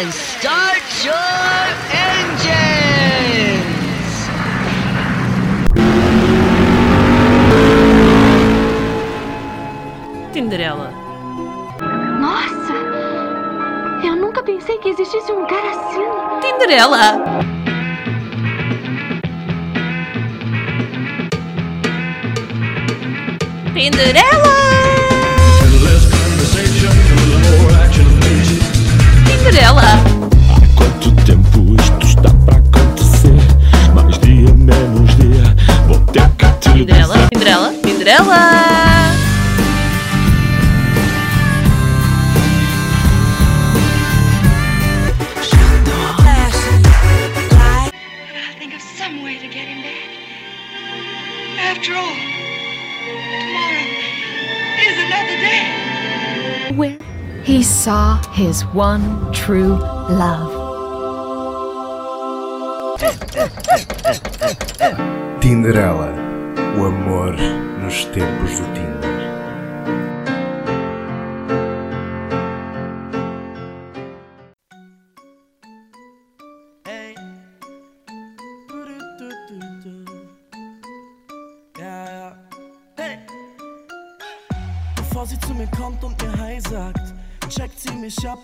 and start your engines! Tinderela. Nossa! Eu nunca pensei que existisse um cara assim. Tinderela! Tinderela! Tinderela! Quanto tempo isto está para acontecer? Mais dia, menos dia. Vou ter que te Tinderela, dizer. Tinderela, he saw his one true love. Tinderela, o amor nos tempos do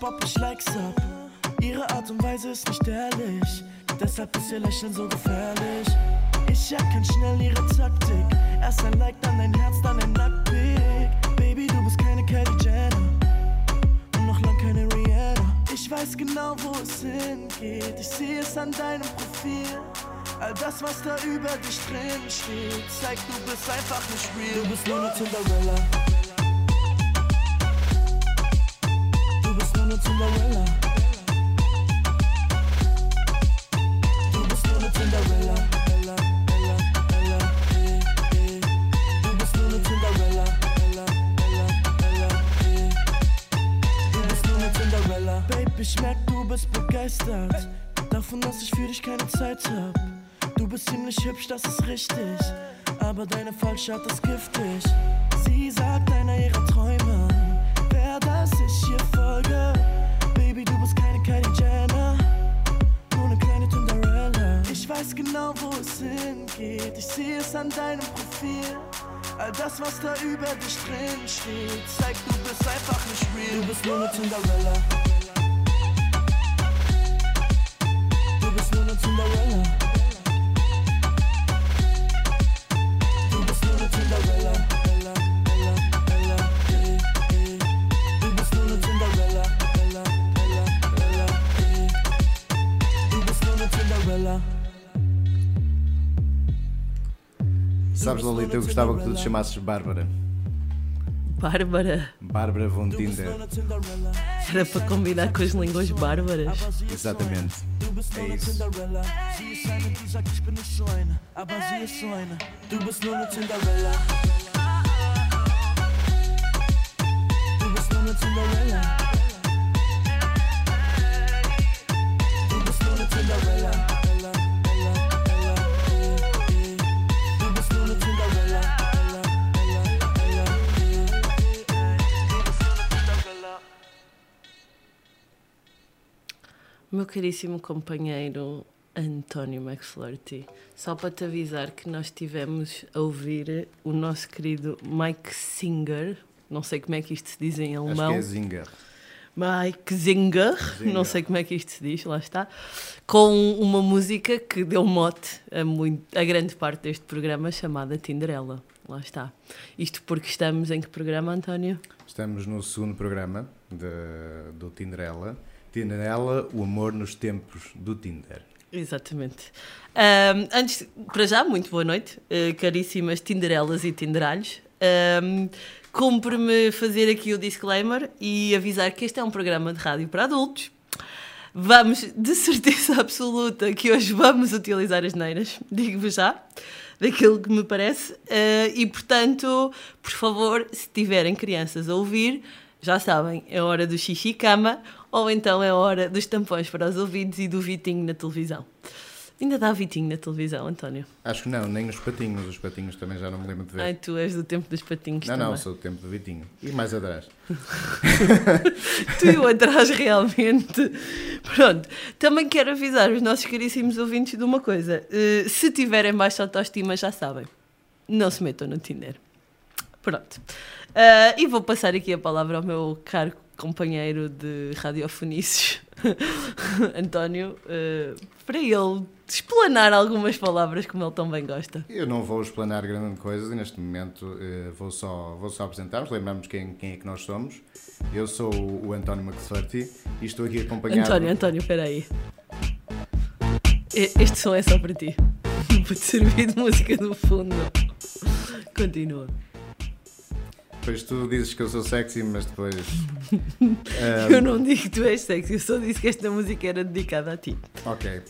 ob ich Likes hab. Ihre Art und Weise ist nicht ehrlich, deshalb ist ihr Lächeln so gefährlich. Ich erkenn schnell ihre Taktik. Erst ein Like, dann ein Herz, dann ein Nacktpick. Baby, du bist keine Kylie Jenner und noch lang keine Rihanna. Ich weiß genau, wo es hingeht. Ich sehe es an deinem Profil. All das, was da über dich drin steht, zeigt, du bist einfach nicht real. Du bist nur eine Cinderella. Du bist nur eine Cinderella. Ella, Ella, Ella, eh, eh. Du bist nur eine Cinderella. Ella, Ella, Ella, eh. Du bist nur eine Cinderella. Babe, ich merk, du bist begeistert. Davon, dass ich für dich keine Zeit hab. Du bist ziemlich hübsch, das ist richtig. Aber deine Falschart ist giftig. Sie sagt einer ihrer Träume. Wer das ich hier folge. Weiß genau, wo es hingeht. Ich sehe es an deinem Profil. All das, was da über dich drin steht, zeigt, du bist einfach nicht real. Du bist nur eine Cinderella. Du bist nur eine Cinderella. Sabes, Lolita, eu gostava que tu te chamasses Bárbara. Bárbara. Bárbara von Tinder. Era para combinar com as línguas bárbaras. Exatamente. É isso. Cinderella. Meu caríssimo companheiro António McFlurty, só para te avisar que nós estivemos a ouvir o nosso querido Mike Singer, não sei como é que isto se diz em Acho alemão. que é Zinger. Mike Zinger, Zinger. não sei como é que isto se diz, lá está, com uma música que deu mote a, muito, a grande parte deste programa chamada Tinderela. Lá está. Isto porque estamos em que programa, António? Estamos no segundo programa de- do Tinderela. Tinderela, o amor nos tempos do Tinder. Exatamente. Ahm, antes, para já, muito boa noite, eh, caríssimas Tinderelas e Tinderalhos. Um, Cumpre-me fazer aqui o disclaimer e avisar que este é um programa de rádio para adultos. Vamos, de certeza absoluta, que hoje vamos utilizar as neiras, digo-vos já, daquilo que me parece. eh, e, portanto, por favor, se tiverem crianças a ouvir, já sabem, é hora do xixi cama ou então é hora dos tampões para os ouvidos e do Vitinho na televisão. Ainda dá Vitinho na televisão, António? Acho que não, nem os patinhos. Os patinhos também já não me lembro de ver. Ai, tu és do tempo dos patinhos não, também. não, sou do tempo do Vitinho. E mais atrás. Tu e o atrás realmente Pronto, também quero avisar os nossos caríssimos ouvintes de uma coisa. Eh, se tiverem baixa autoestima, já sabem. Não se metam no Tinder. Pronto. Ah, e vou passar aqui a palavra ao meu caro companheiro de radiofonices, António, eh, para ele explanar algumas palavras como ele tão bem gosta. Eu não vou explanar grande coisa e neste momento eh, vou só, vou só apresentar-nos, lembramos quem, quem é que nós somos. Eu sou o, o António McFlurty e estou aqui acompanhado. António, António, espera aí. Este som é só para ti. Vou-te servir de música do fundo. Continua. Depois tu dizes que eu sou sexy, mas depois. Eu não digo que tu és sexy, eu só disse que esta música era dedicada a ti. Ok.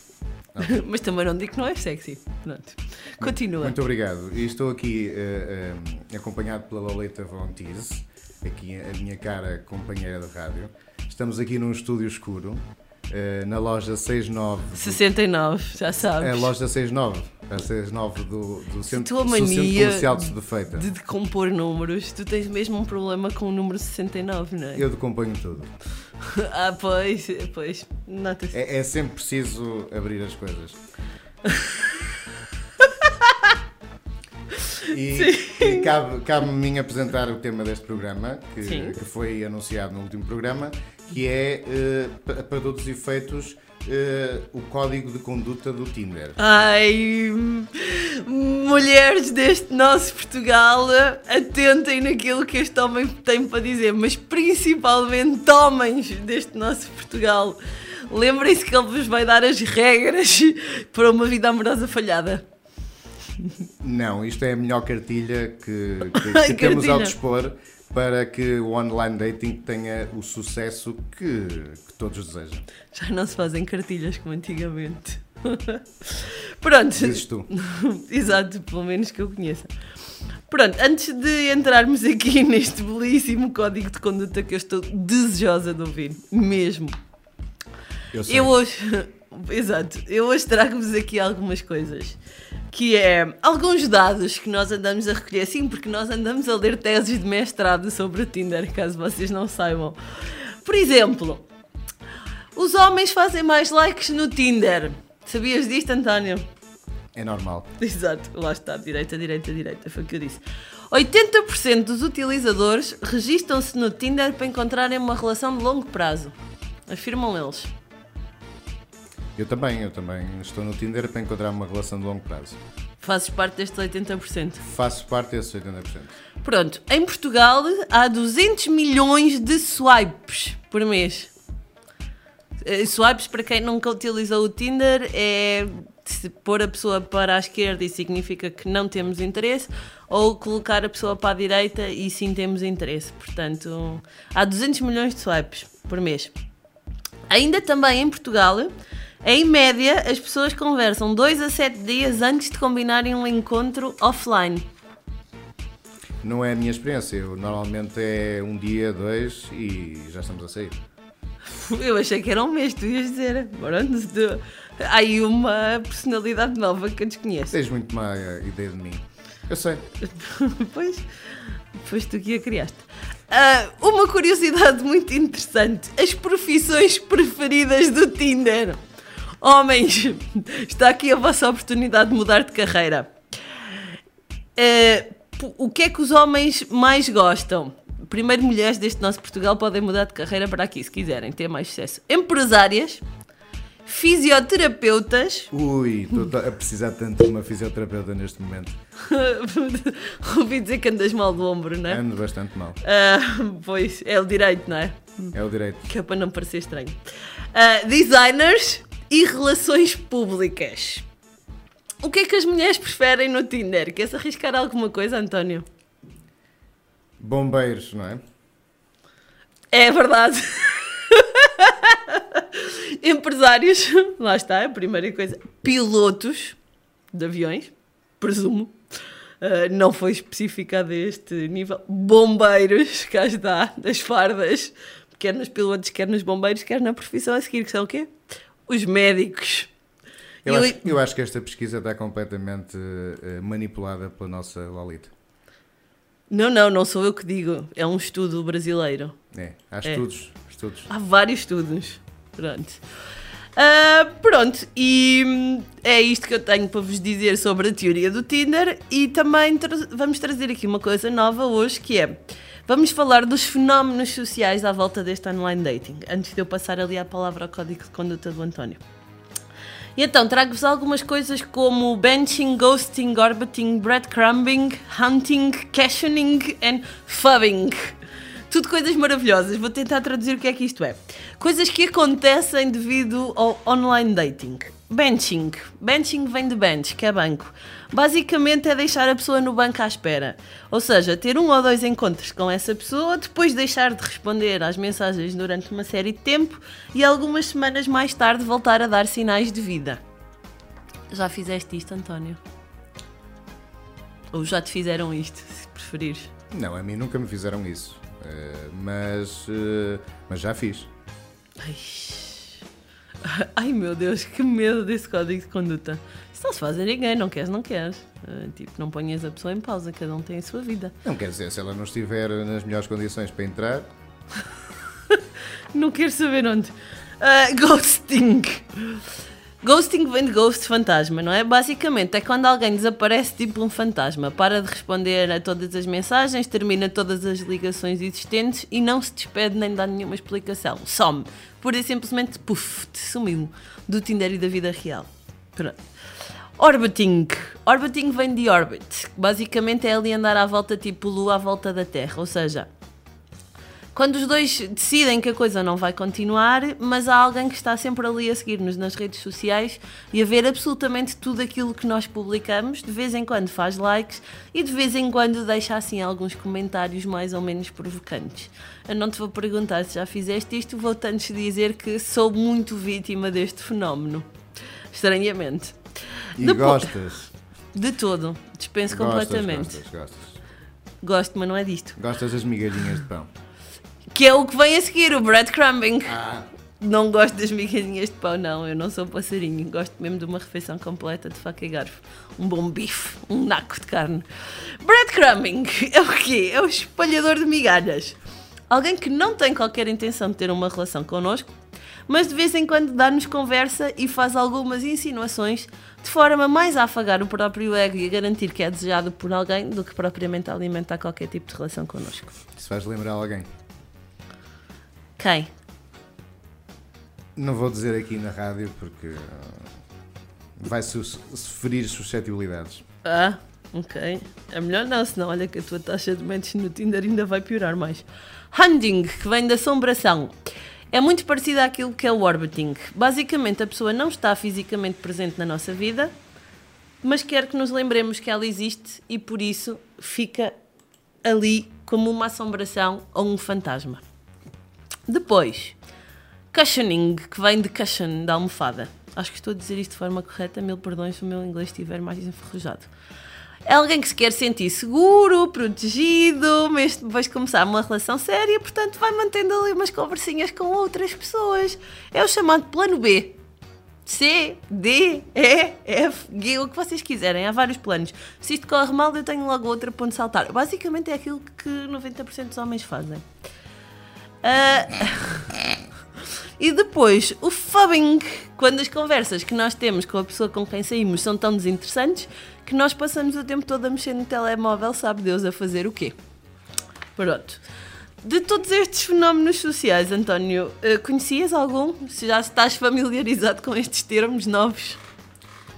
Mas também não digo que não és sexy. Pronto. Continua. Muito obrigado. E estou aqui eh, eh, acompanhado pela Lolita Von Teese, aqui a minha cara companheira de rádio. Estamos aqui num estúdio escuro, na loja 69. do- 69, já sabes. É a loja 69. A 69 do, do centro, tua do centro mania comercial de Sedefeita. De decompor números, tu tens mesmo um problema com o número 69, não é? Eu decomponho tudo. Ah, pois, pois, nota-se. É, é sempre preciso abrir as coisas. E, e cabe- cabe-me a mim apresentar o tema deste programa, que, que foi anunciado no último programa, que é, pa- para todos os efeitos, eh, o código de conduta do Tinder. Ai, mulheres deste nosso Portugal, atentem naquilo que este homem tem para dizer, mas principalmente homens deste nosso Portugal. Lembrem-se que ele vos vai dar as regras para uma vida amorosa falhada. Não, isto é a melhor cartilha que, que- que temos ao dispor para que o online dating tenha o sucesso que, que todos desejam. Já não se fazem cartilhas como antigamente. Pronto. Dizes tu. Exato, pelo menos que eu conheça. Pronto, antes de entrarmos aqui neste belíssimo código de conduta que eu estou desejosa de ouvir, mesmo. Eu. Eu hoje, exato, eu hoje trago-vos aqui algumas coisas. Que é alguns dados que nós andamos a recolher, sim, porque nós andamos a ler teses de mestrado sobre o Tinder, caso vocês não saibam. Por exemplo, os homens fazem mais likes no Tinder. Sabias disto, António? É normal. Exato, lá está, direita, direita, direita, foi o que eu disse. 80% dos utilizadores registram-se no Tinder para encontrarem uma relação de longo prazo. Afirmam eles. Eu também, eu também estou no Tinder para encontrar uma relação de longo prazo. Fazes parte destes 80%. Faço parte desses 80%. Pronto, em Portugal há 200 milhões de swipes por mês. Eh, Swipes, para quem nunca utilizou o Tinder, é se pôr a pessoa para a esquerda e significa que não temos interesse, ou colocar a pessoa para a direita e sim temos interesse. Portanto, há 200 milhões de swipes por mês. Ainda também em Portugal, em média, as pessoas conversam 2 a 7 dias antes de combinarem um encontro offline. Não é a minha experiência. Eu, normalmente é um dia, dois e já estamos a sair. Eu achei que era um mês, tu ias dizer. Pronto, há aí uma personalidade nova que eu desconheço. Tens muito má ideia de mim. Eu sei. Pois, foste tu que a criaste. Ah, uma curiosidade muito interessante: as profissões preferidas do Tinder. Homens, está aqui a vossa oportunidade de mudar de carreira. P- o que é que os homens mais gostam? Primeiro, mulheres deste nosso Portugal podem mudar de carreira para aqui, se quiserem ter mais sucesso. Empresárias, fisioterapeutas, Ui, estou a precisar tanto de uma fisioterapeuta neste momento. ouvi dizer que andas mal do ombro, não é? Ando bastante mal. Ah, pois, é o direito, não é? É o direito. Que é para não parecer estranho. Ah, designers e relações públicas. O que é que as mulheres preferem no Tinder? Queres arriscar alguma coisa, António? Bombeiros, não é? É verdade. Empresários, lá está, a primeira coisa. Pilotos de aviões, presumo. Ah, não foi especificado a este nível. Bombeiros, cá está, das fardas. Quer nos pilotos, quer nos bombeiros, quer na profissão a seguir, que são o quê? Os médicos. Eu, Eu- acho, eu acho que esta pesquisa está completamente eh, manipulada pela nossa Lolita. Não, não, não sou eu que digo. É um estudo brasileiro. É, há É. estudos, estudos. Há vários estudos. Pronto. Ah, pronto, e hum, é isto que eu tenho para vos dizer sobre a teoria do Tinder e também tra- vamos trazer aqui uma coisa nova hoje que é vamos falar dos fenómenos sociais à volta deste online dating, antes de eu passar ali a palavra ao código de conduta do António. E então, trago-vos algumas coisas como benching, ghosting, orbiting, breadcrumbing, hunting, castioning and fubbing. Tudo coisas maravilhosas. Vou tentar traduzir o que é que isto é. Coisas que acontecem devido ao online dating. Benching. Benching vem de bench, que é banco. Basicamente é deixar a pessoa no banco à espera. Ou seja, ter um ou dois encontros com essa pessoa, depois deixar de responder às mensagens durante uma série de tempo e algumas semanas mais tarde voltar a dar sinais de vida. Já fizeste isto, António? Ou já te fizeram isto, se preferires? Não, a mim nunca me fizeram isso. Eh, mas, eh, mas já fiz. Ai. Ai meu Deus, que medo desse código de conduta. Isso não se faz a ninguém, não queres, não queres. Ah, tipo, não ponhas a pessoa em pausa, cada um tem a sua vida. Não quer dizer, se ela não estiver nas melhores condições para entrar, Não quero saber onde. Ah, ghosting. Ghosting vem de ghost fantasma, não é? Basicamente é quando alguém desaparece tipo um fantasma, para de responder a todas as mensagens, termina todas as ligações existentes e não se despede nem dá nenhuma explicação. Some. Pura e simplesmente, puf, sumiu do Tinder e da vida real. Pronto. Orbiting. Orbiting vem de orbit. Basicamente é ali andar à volta tipo lua à volta da Terra, ou seja, quando os dois decidem que a coisa não vai continuar, mas há alguém que está sempre ali a seguir-nos nas redes sociais e a ver absolutamente tudo aquilo que nós publicamos, de vez em quando faz likes e de vez em quando deixa assim alguns comentários mais ou menos provocantes. Eu não te vou perguntar se já fizeste isto, vou-te antes dizer que sou muito vítima deste fenómeno. Estranhamente. e Depois- gostas. De todo. Dispenso Gostas, completamente. Gostas, gostas. Gosto, mas não é disto. Gostas das migalhinhas de pão. Que é o que vem a seguir, o breadcrumbing. Ah. Não gosto das migalhinhas de pão, não. Eu não sou passarinho. Gosto mesmo de uma refeição completa de faca e garfo. Um bom bife, um naco de carne. Breadcrumbing é o quê? É o espalhador de migalhas. Alguém que não tem qualquer intenção de ter uma relação connosco, mas de vez em quando dá-nos conversa e faz algumas insinuações de forma mais a afagar o próprio ego e a garantir que é desejado por alguém do que propriamente a alimentar qualquer tipo de relação connosco. Se vais lembrar alguém. Quem? Não vou dizer aqui na rádio porque vai ferir suscetibilidades. Ah, ok. É melhor não, senão olha que a tua taxa de matches no Tinder ainda vai piorar mais. Hunting, que vem da assombração. É muito parecido àquilo que é o orbiting. Basicamente, a pessoa não está fisicamente presente na nossa vida, mas quer que nos lembremos que ela existe e por isso fica ali como uma assombração ou um fantasma. Depois, cushioning, que vem de cushion, da almofada. Acho que estou a dizer isto de forma correta, mil perdões se o meu inglês estiver mais enferrujado. É alguém que se quer sentir seguro, protegido, mesmo depois de começar uma relação séria, portanto vai mantendo ali umas conversinhas com outras pessoas. É o chamado plano B. C, D, E, F, G, o que vocês quiserem. Há vários planos. Se isto corre mal, eu tenho logo outro ponto de saltar. Basicamente é aquilo que 90% dos homens fazem. Ah, e depois, o fubbing, quando as conversas que nós temos com a pessoa com quem saímos são tão desinteressantes que nós passamos o tempo todo a mexer no telemóvel, sabe Deus a fazer o quê? Pronto. De todos estes fenómenos sociais, António, eh, conhecias algum? Já estás familiarizado com estes termos novos?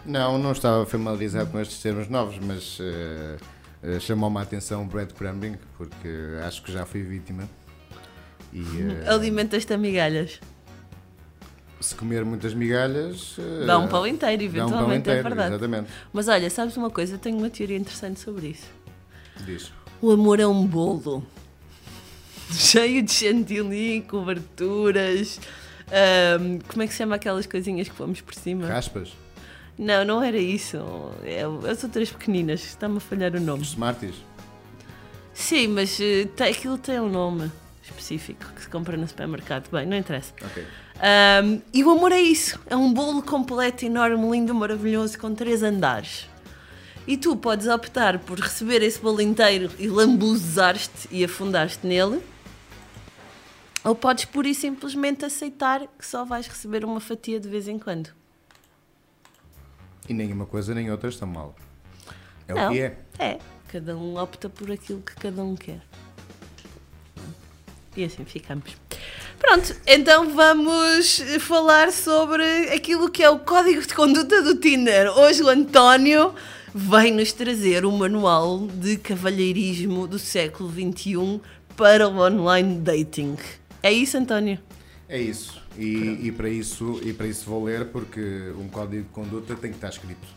Não, não estava familiarizado com estes termos novos, mas eh, chamou-me a atenção o breadcrumbing, porque acho que já fui vítima. E eh, Alimentas-te a migalhas. se comer muitas migalhas. eh, Dá um pão inteiro, dá um eventualmente, pão é inteiro, verdade. Exatamente. Mas olha, sabes uma coisa? Eu tenho uma teoria interessante sobre isso. Diz. O amor é um bolo cheio de chantilly, coberturas. ahm, como é que se chama aquelas coisinhas que pomos por cima? Raspas? Não, não era isso. É, as outras pequeninas. Está-me a falhar o nome. Os Smarties? Sim, mas tem- aquilo tem um nome específico que se compra no supermercado. Bem, não interessa. Ok. Ahm, e o amor é isso. É um bolo completo, enorme, lindo, maravilhoso, com três andares. E tu podes optar por receber esse bolo inteiro e lambuzar-te e afundar-te nele. Ou podes pura e simplesmente aceitar que só vais receber uma fatia de vez em quando. E nem uma coisa nem outra está mal. É Não. o que é. É, cada um opta por aquilo que cada um quer. E assim ficamos. Pronto, então vamos falar sobre aquilo que é o código de conduta do Tinder. Hoje o António vai nos trazer o manual de cavalheirismo do século XXI para o online dating. É isso, António? É isso. E, e para isso. e para isso vou ler porque um código de conduta tem que estar escrito.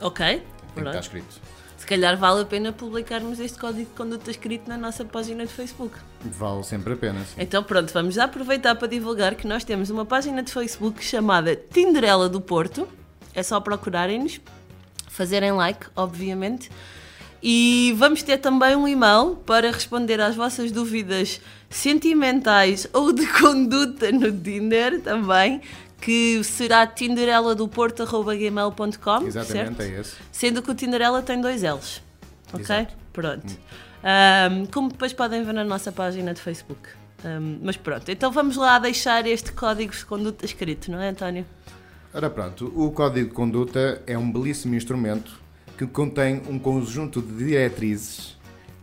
Ok. Tem que estar escrito. Se calhar vale a pena publicarmos este código de conduta escrito na nossa página de Facebook. Vale sempre a pena. Sim. Então pronto, vamos já aproveitar para divulgar que nós temos uma página de Facebook chamada Tinderela do Porto. É só procurarem-nos, fazerem like, obviamente. E vamos ter também um e-mail para responder às vossas dúvidas sentimentais ou de conduta no Tinder também, que será tindereladoporto.gmail.com, Exatamente, certo? é esse. Sendo que o Tinderela tem dois L's. Ok? Exato. Pronto. Ahm, como depois podem ver na nossa página de Facebook. Ahm, mas pronto, então vamos lá deixar este código de conduta escrito, não é, António? Ora pronto, o Código de Conduta é um belíssimo instrumento que contém um conjunto de diretrizes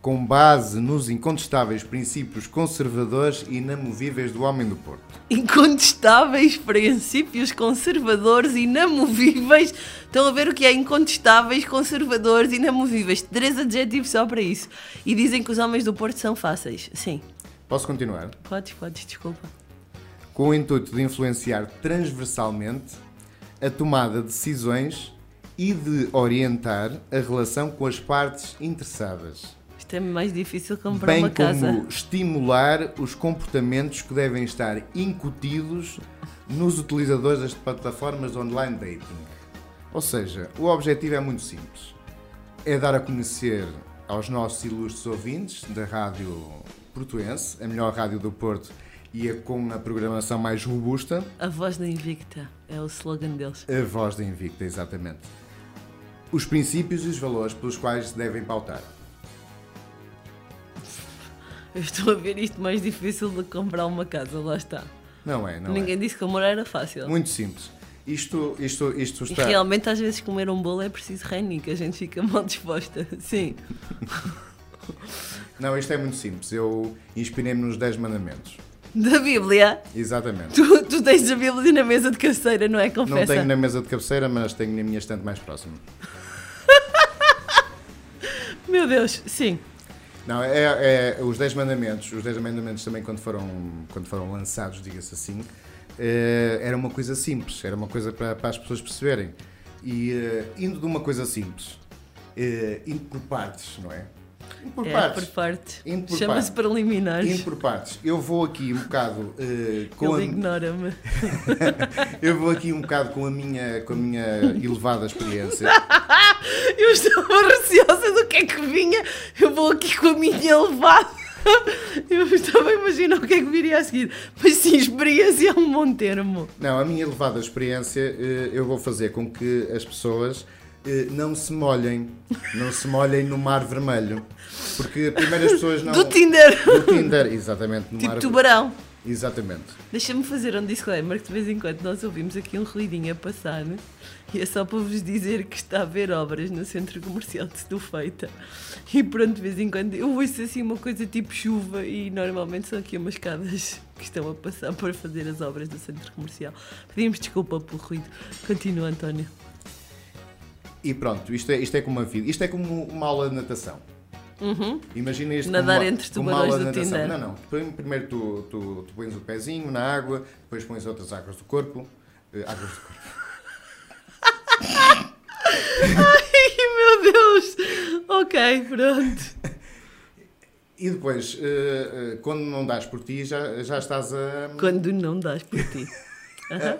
com base nos incontestáveis princípios conservadores e inamovíveis do homem do Porto. Incontestáveis princípios conservadores e inamovíveis. Estão a ver o que é incontestáveis, conservadores e inamovíveis. Três adjetivos só para isso. E dizem que os homens do Porto são fáceis. Sim. Posso continuar? Podes, podes, desculpa. Com o intuito de influenciar transversalmente a tomada de decisões e de orientar a relação com as partes interessadas. É mais difícil comprar bem uma casa. como estimular os comportamentos que devem estar incutidos nos utilizadores das plataformas de online dating. Ou seja, o objetivo é muito simples. É dar a conhecer aos nossos ilustres ouvintes da Rádio Portuense, a melhor rádio do Porto e a com a programação mais robusta, A voz da Invicta é o slogan deles. a voz da Invicta, exatamente. Os princípios e os valores pelos quais se devem pautar. Eu estou a ver isto mais difícil do que comprar uma casa, lá está. Não é, não Ninguém é. disse que amor era fácil. Muito simples. Isto, isto, isto E está... realmente às vezes comer um bolo é preciso reininho, que a gente fica mal disposta. Sim. Não, isto é muito simples. Eu inspirei-me nos 10 mandamentos. Da Bíblia. Exatamente. Tu, tu tens a Bíblia na mesa de cabeceira, não é? Não Confessa. tenho na mesa de cabeceira, mas tenho na minha estante mais próxima. Meu Deus, sim. Não, é, é os 10 mandamentos. Os 10 mandamentos também, quando foram, quando foram lançados, diga-se assim, eh, era uma coisa simples. Era uma coisa para, para as pessoas perceberem. E eh, indo de uma coisa simples, eh, indo por partes, não é? Por é partes. por parte. Por Chama-se preliminares. Indo por partes. Eu vou aqui um bocado eh, com Ele a, ignora-me. Eu vou aqui um bocado com a minha, com a minha elevada experiência. Eu estava receosa do que é que vinha. Eu vou aqui com a minha elevada. Eu estava a imaginar o que é que viria a seguir. Mas sim, experiência é um bom termo. Não, a minha elevada experiência eh, eu vou fazer com que as pessoas não se molhem, não se molhem no mar vermelho. Porque primeiro as pessoas não. Do Tinder. Do Tinder, exatamente. No Tipo mar... tubarão. Exatamente. Deixa-me fazer um disclaimer que de vez em quando nós ouvimos aqui um ruidinho a passar e é só para vos dizer que está a haver obras no centro comercial de Estufeita e pronto, de vez em quando eu ouço assim uma coisa tipo chuva e normalmente são aqui umas escadas que estão a passar para fazer as obras do centro comercial. Pedimos desculpa pelo ruído. Continua, António. E pronto, isto é, isto é como uma vida. Isto é como uma aula de natação. Imagina isto Uhum. Nadar uma, entre tubarões aula de do natação. Tinder. Não, não. Prim- Primeiro tu, tu, tu pões o pezinho na água, depois pões outras águas do corpo. eh, águas do corpo. Ai meu Deus! Ok, pronto. E depois, eh, eh, quando não dás por ti, já, já estás a. Quando não dás por ti. Aham.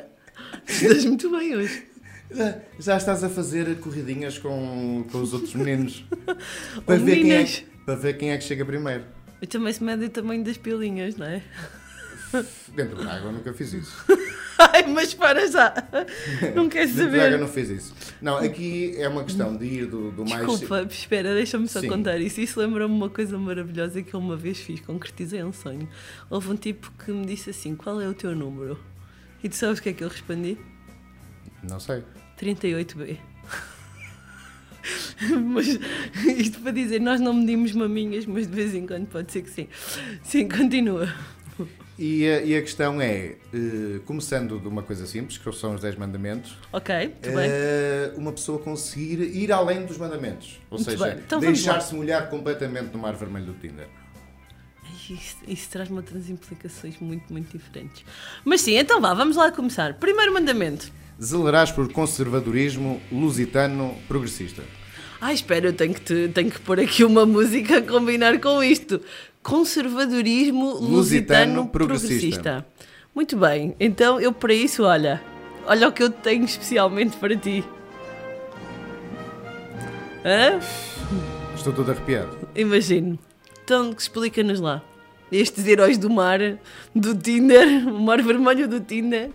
Estás muito bem hoje. Já, já estás a fazer corridinhas com, com os outros meninos. Para, ver quem é, que- para ver quem é que chega primeiro. E também se mede o tamanho das pilinhas, não é? Dentro da água, eu nunca fiz isso. Ai, mas para já. Não queres De Braga saber. não fez isso. Não, aqui é uma questão de ir do, do mais. Desculpa, espera, deixa-me só Sim. contar isso. Isso lembra-me uma coisa maravilhosa que eu uma vez fiz, concretizei um sonho. Houve um tipo que me disse assim: Qual é o teu número? E tu sabes o que é que eu respondi? Não sei. 38B. mas isto para dizer, nós não medimos maminhas, mas de vez em quando pode ser que sim. Sim, continua. E a, e a questão é, eh, começando de uma coisa simples, que são os 10 mandamentos, Ok, muito bem. eh, uma pessoa conseguir ir além dos mandamentos. Ou Muito seja. Então deixar-se molhar completamente no mar vermelho do Tinder. Isso, isso traz-me outras implicações muito, muito diferentes. Mas sim, então vá, vamos lá começar. Primeiro mandamento. Zelarás por conservadorismo lusitano progressista. Ai, espera, eu tenho que, te- tenho que pôr aqui uma música a combinar com isto. Conservadorismo lusitano, Lusitano progressista. progressista. Muito bem, então eu para isso, olha, olha o que eu tenho especialmente para ti. Hã? Estou todo arrepiado. Imagino. Então, explica-nos lá. Estes heróis do mar, do Tinder, o mar vermelho do Tinder.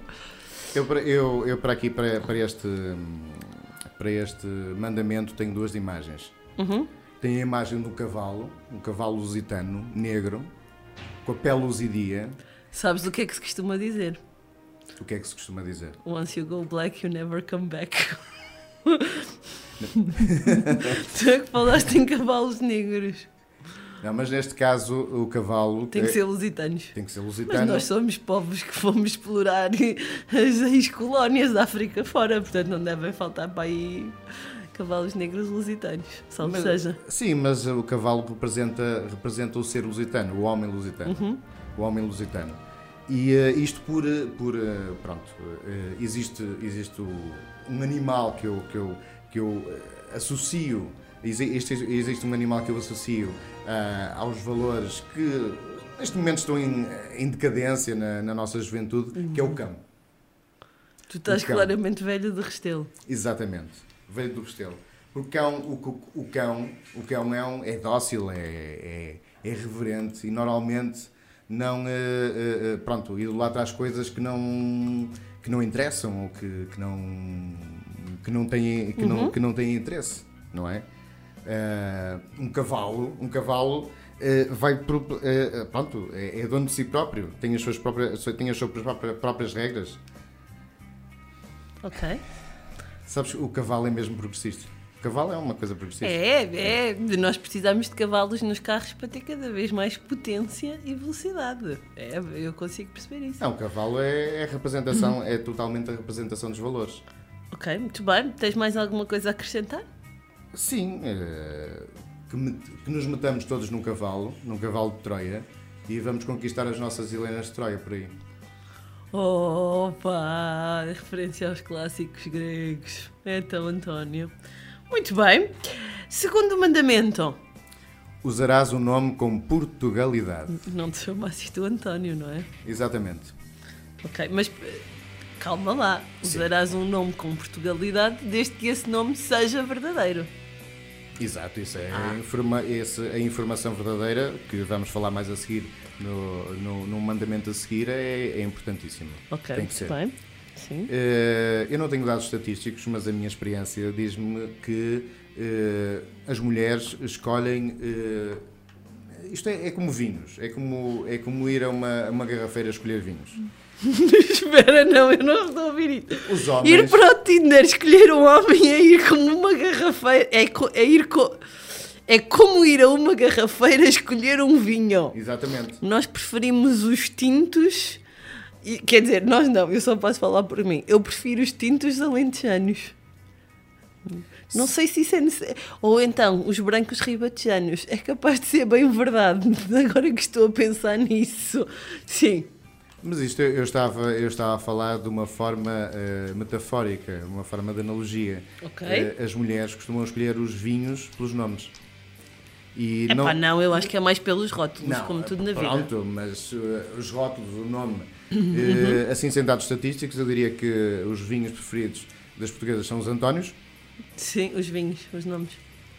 Eu, para- eu, eu para aqui, para, para, este, para este mandamento, tenho duas imagens. Uhum. Tem a imagem do cavalo, um cavalo lusitano, negro, com a pele luzidia. Sabes o que é que se costuma dizer? O que é que se costuma dizer? Once you go black, you never come back. tu é que falaste em cavalos negros. Não, mas neste caso, o cavalo Tem que é- ser lusitanos. tem que ser Mas lusitano. nós somos povos que fomos explorar as ex-colónias da África fora, portanto não devem faltar para aí cavalos negros lusitanos. Salve Mas- seja. Sim, mas o cavalo representa, representa o ser lusitano, o homem lusitano. Uhum. O homem lusitano. E eh, isto por, eh, por eh, pronto, eh, existe, existe um animal que eu, que eu, que eu associo, exi- este- existe um animal que eu associo ah, aos valores que neste momento estão em, em decadência na, na nossa juventude, que é Uhum. o cão. Tu estás cão. claramente velho de Restelo. Exatamente, veio do Restelo. O cão, o, o cão, o cão é, um- é dócil, é, é, é reverente e normalmente não, eh, eh, pronto, idolatra as coisas que não, que não interessam ou que, que não, que não têm, que não, que não têm interesse, não é? Eh, um cavalo, um cavalo eh, vai, pro- eh, pronto, é, é dono de si próprio, tem as suas próprias, tem as suas próprias, próprias regras. Ok. Sabes, o cavalo é mesmo progressista. O cavalo é uma coisa progressista. É, é. Nós precisamos de cavalos nos carros para ter cada vez mais potência e velocidade. É, eu consigo perceber isso. Não, o cavalo é, é a representação, é totalmente a representação dos valores. Ok, muito bem. Tens mais alguma coisa a acrescentar? Sim, eh, que, me- que nos metamos todos num cavalo, num cavalo de Troia, e vamos conquistar as nossas Helenas de Troia por aí. Opa! Referência aos clássicos gregos. Então, António. Muito bem. Segundo mandamento. Usarás o nome com Portugalidade. Não te chamasses tu António, não é? Exatamente. Ok, mas calma lá. Usarás um nome com Portugalidade desde que esse nome seja verdadeiro. Exato, isso é Ah. a, informa- esse- a informação verdadeira, que vamos falar mais a seguir, no, no, no mandamento a seguir, é, é importantíssimo. Ok, Tem que ser. bem. Sim. Eh, eu não tenho dados estatísticos, mas a minha experiência diz-me que eh, as mulheres escolhem. eh, isto é, é como vinhos, é como, é como ir a uma, a uma garrafeira escolher vinhos. Espera, não, eu não estou a ouvir isso. Os homens. Ir para o Tinder escolher um homem é ir como uma garrafeira. É, co- é ir co- É como ir a uma garrafeira escolher um vinho. Exatamente. Nós preferimos os tintos. e- quer dizer, nós não, eu só posso falar por mim. Eu prefiro os tintos alentejanos. Não sei se isso é necessário. Ou então, os brancos ribatejanos. É capaz de ser bem verdade. Agora que estou a pensar nisso. Sim. Mas isto eu estava, eu estava a falar de uma forma eh, metafórica, uma forma de analogia. Ok. Eh, as mulheres costumam escolher os vinhos pelos nomes. E Epá, não... eu acho que é mais pelos rótulos, Não, como tudo na vida. Pronto, mas eh, os rótulos, o nome. Uhum. assim, sem dados estatísticos, eu diria que os vinhos preferidos das portuguesas são os Antónios, Sim, os vinhos, os nomes.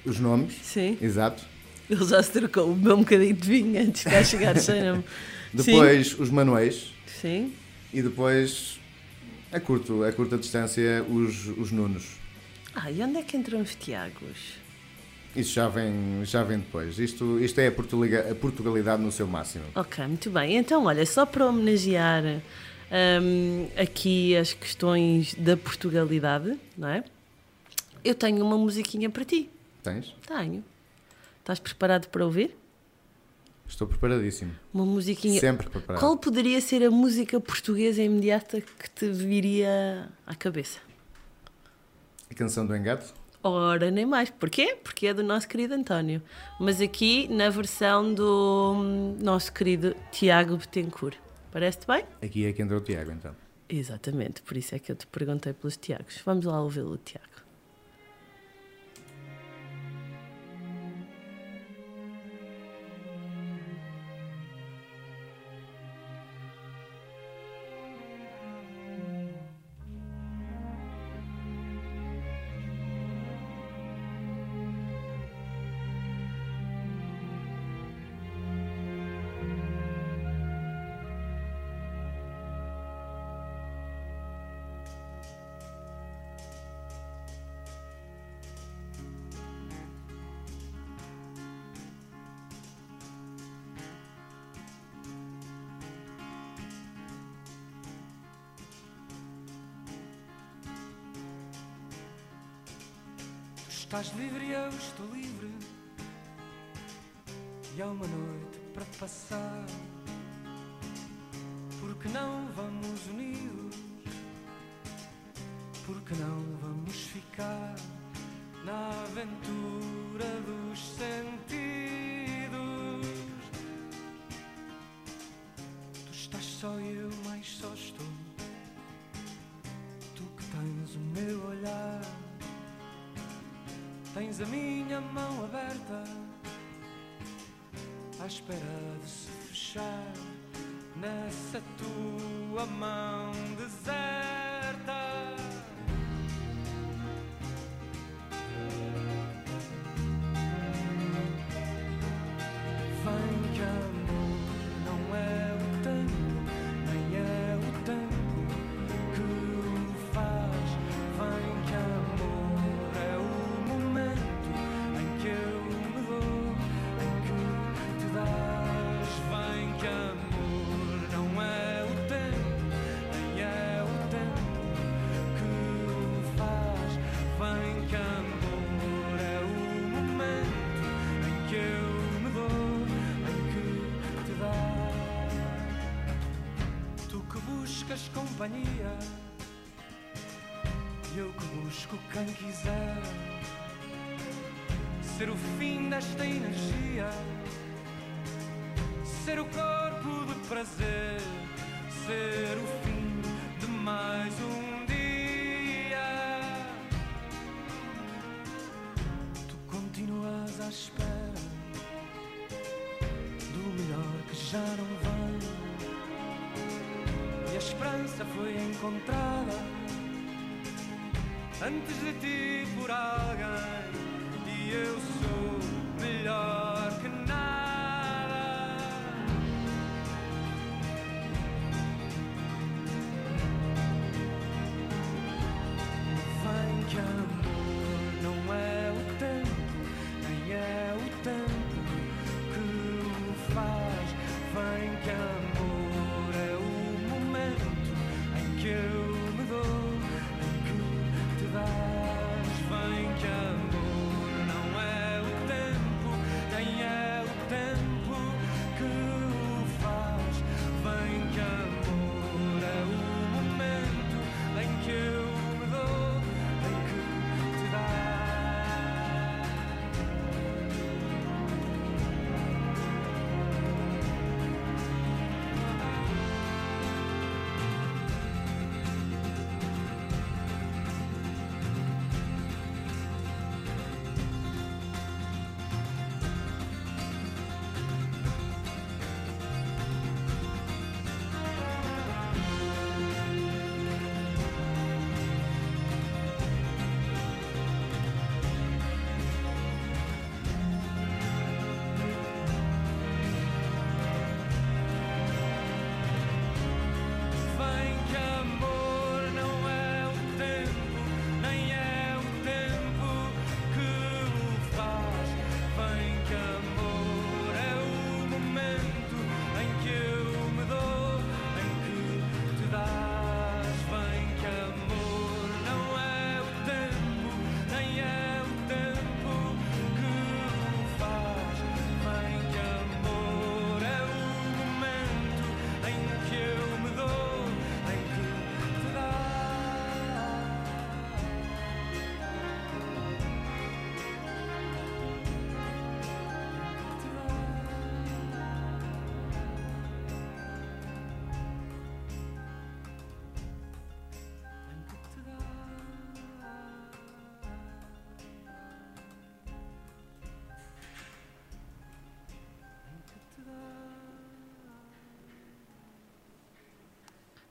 os nomes, Sim. exato. Ele já se trocou o meu um bocadinho de vinho antes de cá chegar, cheira-me. Depois os Manuéis Sim. e depois A curto, a curta distância, os, os Nunos. Ah, e onde é que entram os Tiagos? Isso já vem, já vem depois. Isto, isto é a, Portuliga, a Portugalidade no seu máximo. Ok, muito bem. Então, olha, só para homenagear hum, aqui as questões da Portugalidade, não é? Eu tenho uma musiquinha para ti. Tens? Tenho. Estás preparado para ouvir? Estou preparadíssimo. Uma musiquinha. Sempre preparado. Qual poderia ser a música portuguesa imediata que te viria à cabeça? A canção do Engato? Ora, nem mais. Porquê? Porque é do nosso querido António. Mas aqui na versão do hum, nosso querido Tiago Betancourt. Parece-te bem? Aqui é que entra o Tiago, então. Exatamente, por isso é que eu te perguntei pelos Tiagos. Vamos lá ouvi-lo, Tiago. Estás livre eu estou livre. E há uma noite para passar. Porque não vamos unidos? Porque não vamos ficar na aventura dos sentidos? Tu estás só e eu mais só estou. Tens a minha mão aberta à espera de se fechar nessa tua mão busco quem quiser ser o fim desta energia, ser o corpo de prazer, ser o fim de mais um dia. Tu continuas à espera do melhor que já não vem. E a esperança foi encontrada antes de ti por alguém. E eu sou melhor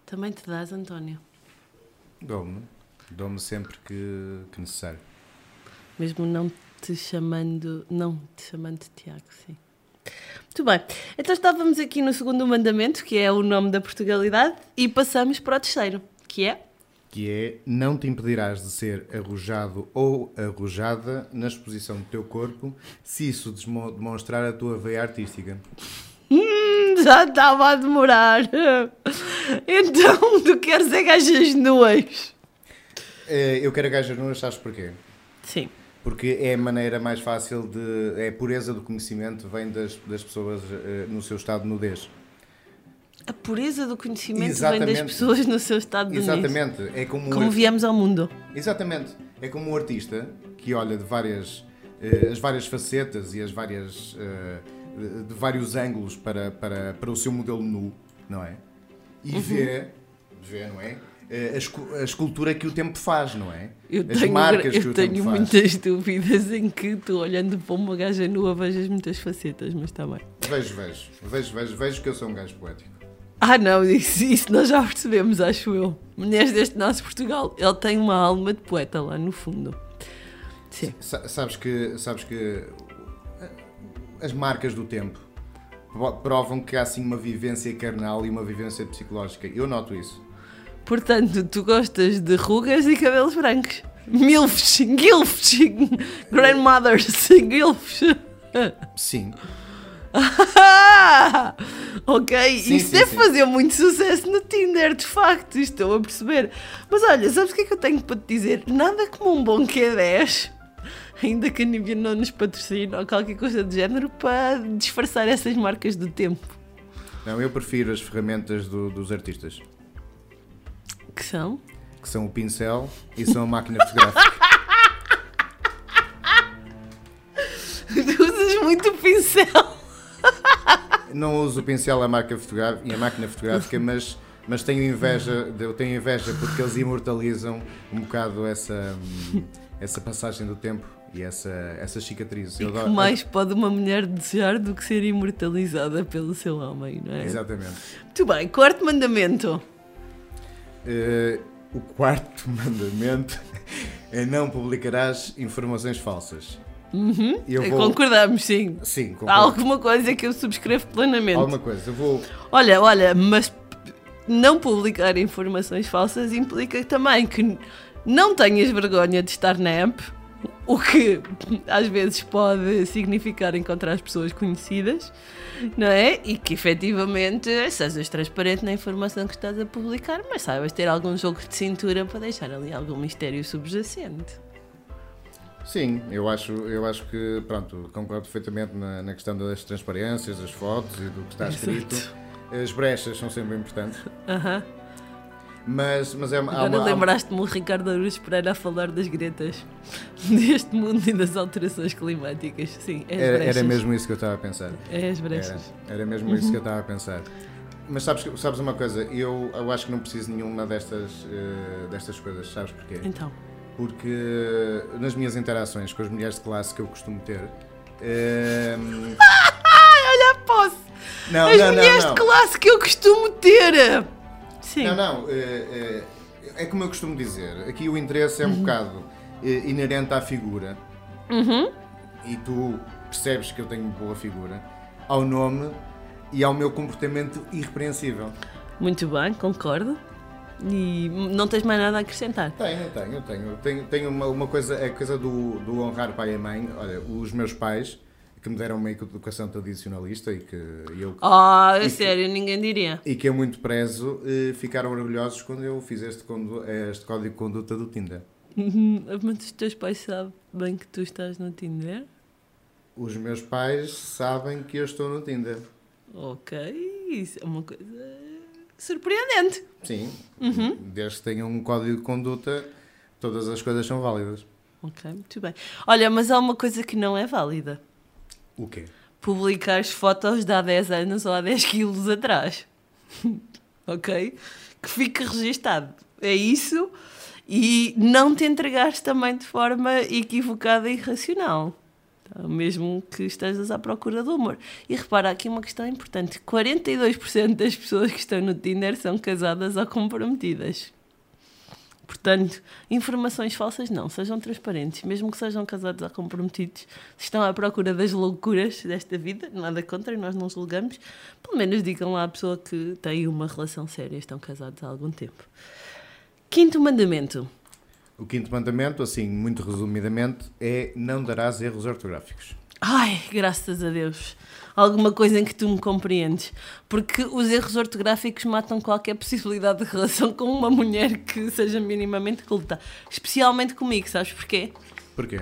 Também te dás, António. Dou-me. Dou-me sempre que, que necessário. Mesmo não te chamando. Não te chamando de Tiago, sim. Muito bem. Então estávamos aqui no segundo mandamento, que é o nome da Portugalidade, e passamos para o terceiro, que é. Que é não te impedirás de ser arrojado ou arrojada na exposição do teu corpo se isso demonstrar a tua veia artística. Já estava a demorar. Então, tu queres é gajas nuas? Eh, Eu quero gajas nuas, sabes porquê? Sim. Porque é a maneira mais fácil de. É a pureza do conhecimento vem das, das pessoas eh, no seu estado de nudez. A pureza do conhecimento vem Exatamente. das pessoas no seu estado de nudez. Exatamente. É como, um Como ar- viemos ao mundo. Exatamente. É como um artista que olha de várias, eh, as várias facetas e as várias, de, vários ângulos para, para, para o seu modelo nu, não é? E Uhum. vê, vê, não é? Eh, A, escu- a escultura que o tempo faz, não é? Eu As tenho, marcas que eu o tempo tenho faz. muitas dúvidas em que tu olhando para uma gaja nua vejas muitas facetas, mas está bem. Vejo, vejo, vejo, vejo, vejo que eu sou um gajo poético. Ah não, isso, isso nós já percebemos, acho eu. Mulheres deste nosso Portugal, ele tem uma alma de poeta lá no fundo. Sim. Sa- Sabes que, sabes que as marcas do tempo pro- provam que há assim uma vivência carnal e uma vivência psicológica. Eu noto isso. Portanto, tu gostas de rugas e cabelos brancos. Milfs, gilfs, grandmothers, gilfs. Sim. ok, Sim, isso sim, deve sim. fazer muito sucesso no Tinder, de facto, estou a perceber. Mas olha, sabes o que é que eu tenho para te dizer? Nada como um bom Q10, ainda que a Nivea não nos patrocine ou qualquer coisa do género, para disfarçar essas marcas do tempo. Não, eu prefiro as ferramentas do- dos artistas, Que são? que são o pincel e são a máquina fotográfica. Tu usas muito pincel. Não uso o pincel a, marca fotogra- e a máquina fotográfica, mas, mas tenho inveja, eu tenho inveja porque eles imortalizam um bocado essa, hum, essa passagem do tempo e essa, essas cicatrizes. E Eu que adoro- mais pode uma mulher desejar do que ser imortalizada pelo seu homem, não é? Exatamente. Muito bem, quarto mandamento. Eh, o quarto mandamento é não publicarás informações falsas. Uhum. Eu vou- Concordamos, sim. Sim, Há concordo. alguma coisa que eu subscrevo plenamente. Alguma coisa. Eu vou. Olha, olha, mas não publicar informações falsas implica também que não tenhas vergonha de estar na AMP, o que às vezes pode significar encontrar as pessoas conhecidas, não é? E que efetivamente sejas transparente na informação que estás a publicar, mas saibas ter algum jogo de cintura para deixar ali algum mistério subjacente. Sim, eu acho, eu acho que, pronto, concordo perfeitamente na, na questão das transparências, das fotos e do que está escrito. As brechas são sempre importantes. Aham. Mas, mas é uma. Agora lembraste-me o Ricardo Aruz Pereira a falar das gretas deste mundo e das alterações climáticas. Sim, é era, brechas. era mesmo isso que eu estava a pensar. É as Era, brechas. era mesmo isso que eu estava a pensar. Mas sabes, sabes uma coisa? Eu, eu acho que não preciso de nenhuma destas, eh, destas coisas. Sabes porquê? Então, Porque nas minhas interações com as mulheres de classe que eu costumo ter. ehm, olha, posso! não, As não, mulheres não. de classe que eu costumo ter! Sim. Não, não. eh, eh, é como eu costumo dizer. Aqui o interesse é um bocado eh, inerente à figura. Uhum. E tu percebes que eu tenho boa figura. Ao nome e ao meu comportamento irrepreensível. Muito bem, concordo. E não tens mais nada a acrescentar. Tenho, tenho, tenho. Tenho, tenho uma, uma coisa, a coisa do, do honrar pai e mãe. Olha, os meus pais, que me deram uma educação tradicionalista e que eu, Ah, é E que- sério, ninguém diria. e que eu muito prezo, eh, ficaram orgulhosos quando eu fiz este, condu- este código de conduta do Tinder. Uhum. Mas os teus pais sabem que tu estás no Tinder? Os meus pais sabem que eu estou no Tinder. Ok, isso é uma coisa surpreendente. Sim, Uhum. desde que tenham um código de conduta, todas as coisas são válidas. Ok, muito bem. Olha, mas há uma coisa que não é válida. O quê? Publicares fotos de há 10 anos ou há 10 quilos atrás. ok? Que fique registado. É isso. E não te entregares também de forma equivocada e irracional. Está mesmo que estejas à procura do amor. E repara aqui uma questão importante: 42% das pessoas que estão no Tinder são casadas ou comprometidas. Portanto, informações falsas não, sejam transparentes, mesmo que sejam casados ou comprometidos, se estão à procura das loucuras desta vida, nada contra, nós não julgamos, pelo menos digam lá à pessoa que tem uma relação séria estão casados há algum tempo. Quinto mandamento. O quinto mandamento, assim, muito resumidamente, é não darás erros ortográficos. Ai, graças a Deus. Alguma coisa em que tu me compreendes. Porque os erros ortográficos matam qualquer possibilidade de relação com uma mulher que seja minimamente culta. Especialmente comigo, sabes porquê? Porquê?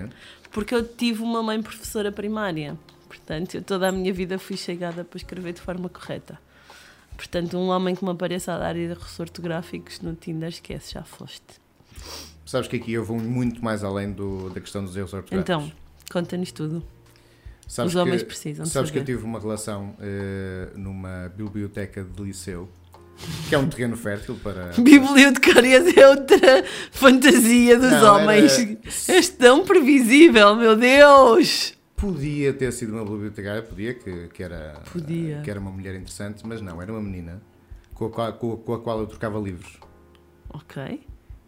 Porque eu tive uma mãe professora primária. Portanto, eu toda a minha vida fui chegada para escrever de forma correta. Portanto, um homem que me apareça a dar erros ortográficos no Tinder, esquece, já foste. Sabes que aqui eu vou muito mais além do, da questão dos erros ortográficos. Então, conta-nos tudo. Sabes os homens que- precisam Sabes que eu saber. tive uma relação eh, numa biblioteca de liceu, que é um terreno fértil para. Bibliotecárias é outra fantasia dos Não, homens. era- És tão previsível, meu Deus! Podia ter sido uma bibliotecária, podia, que, que, era, Podia. que era uma mulher interessante, mas não, era uma menina com a qual, com a- qual eu trocava livros. Ok.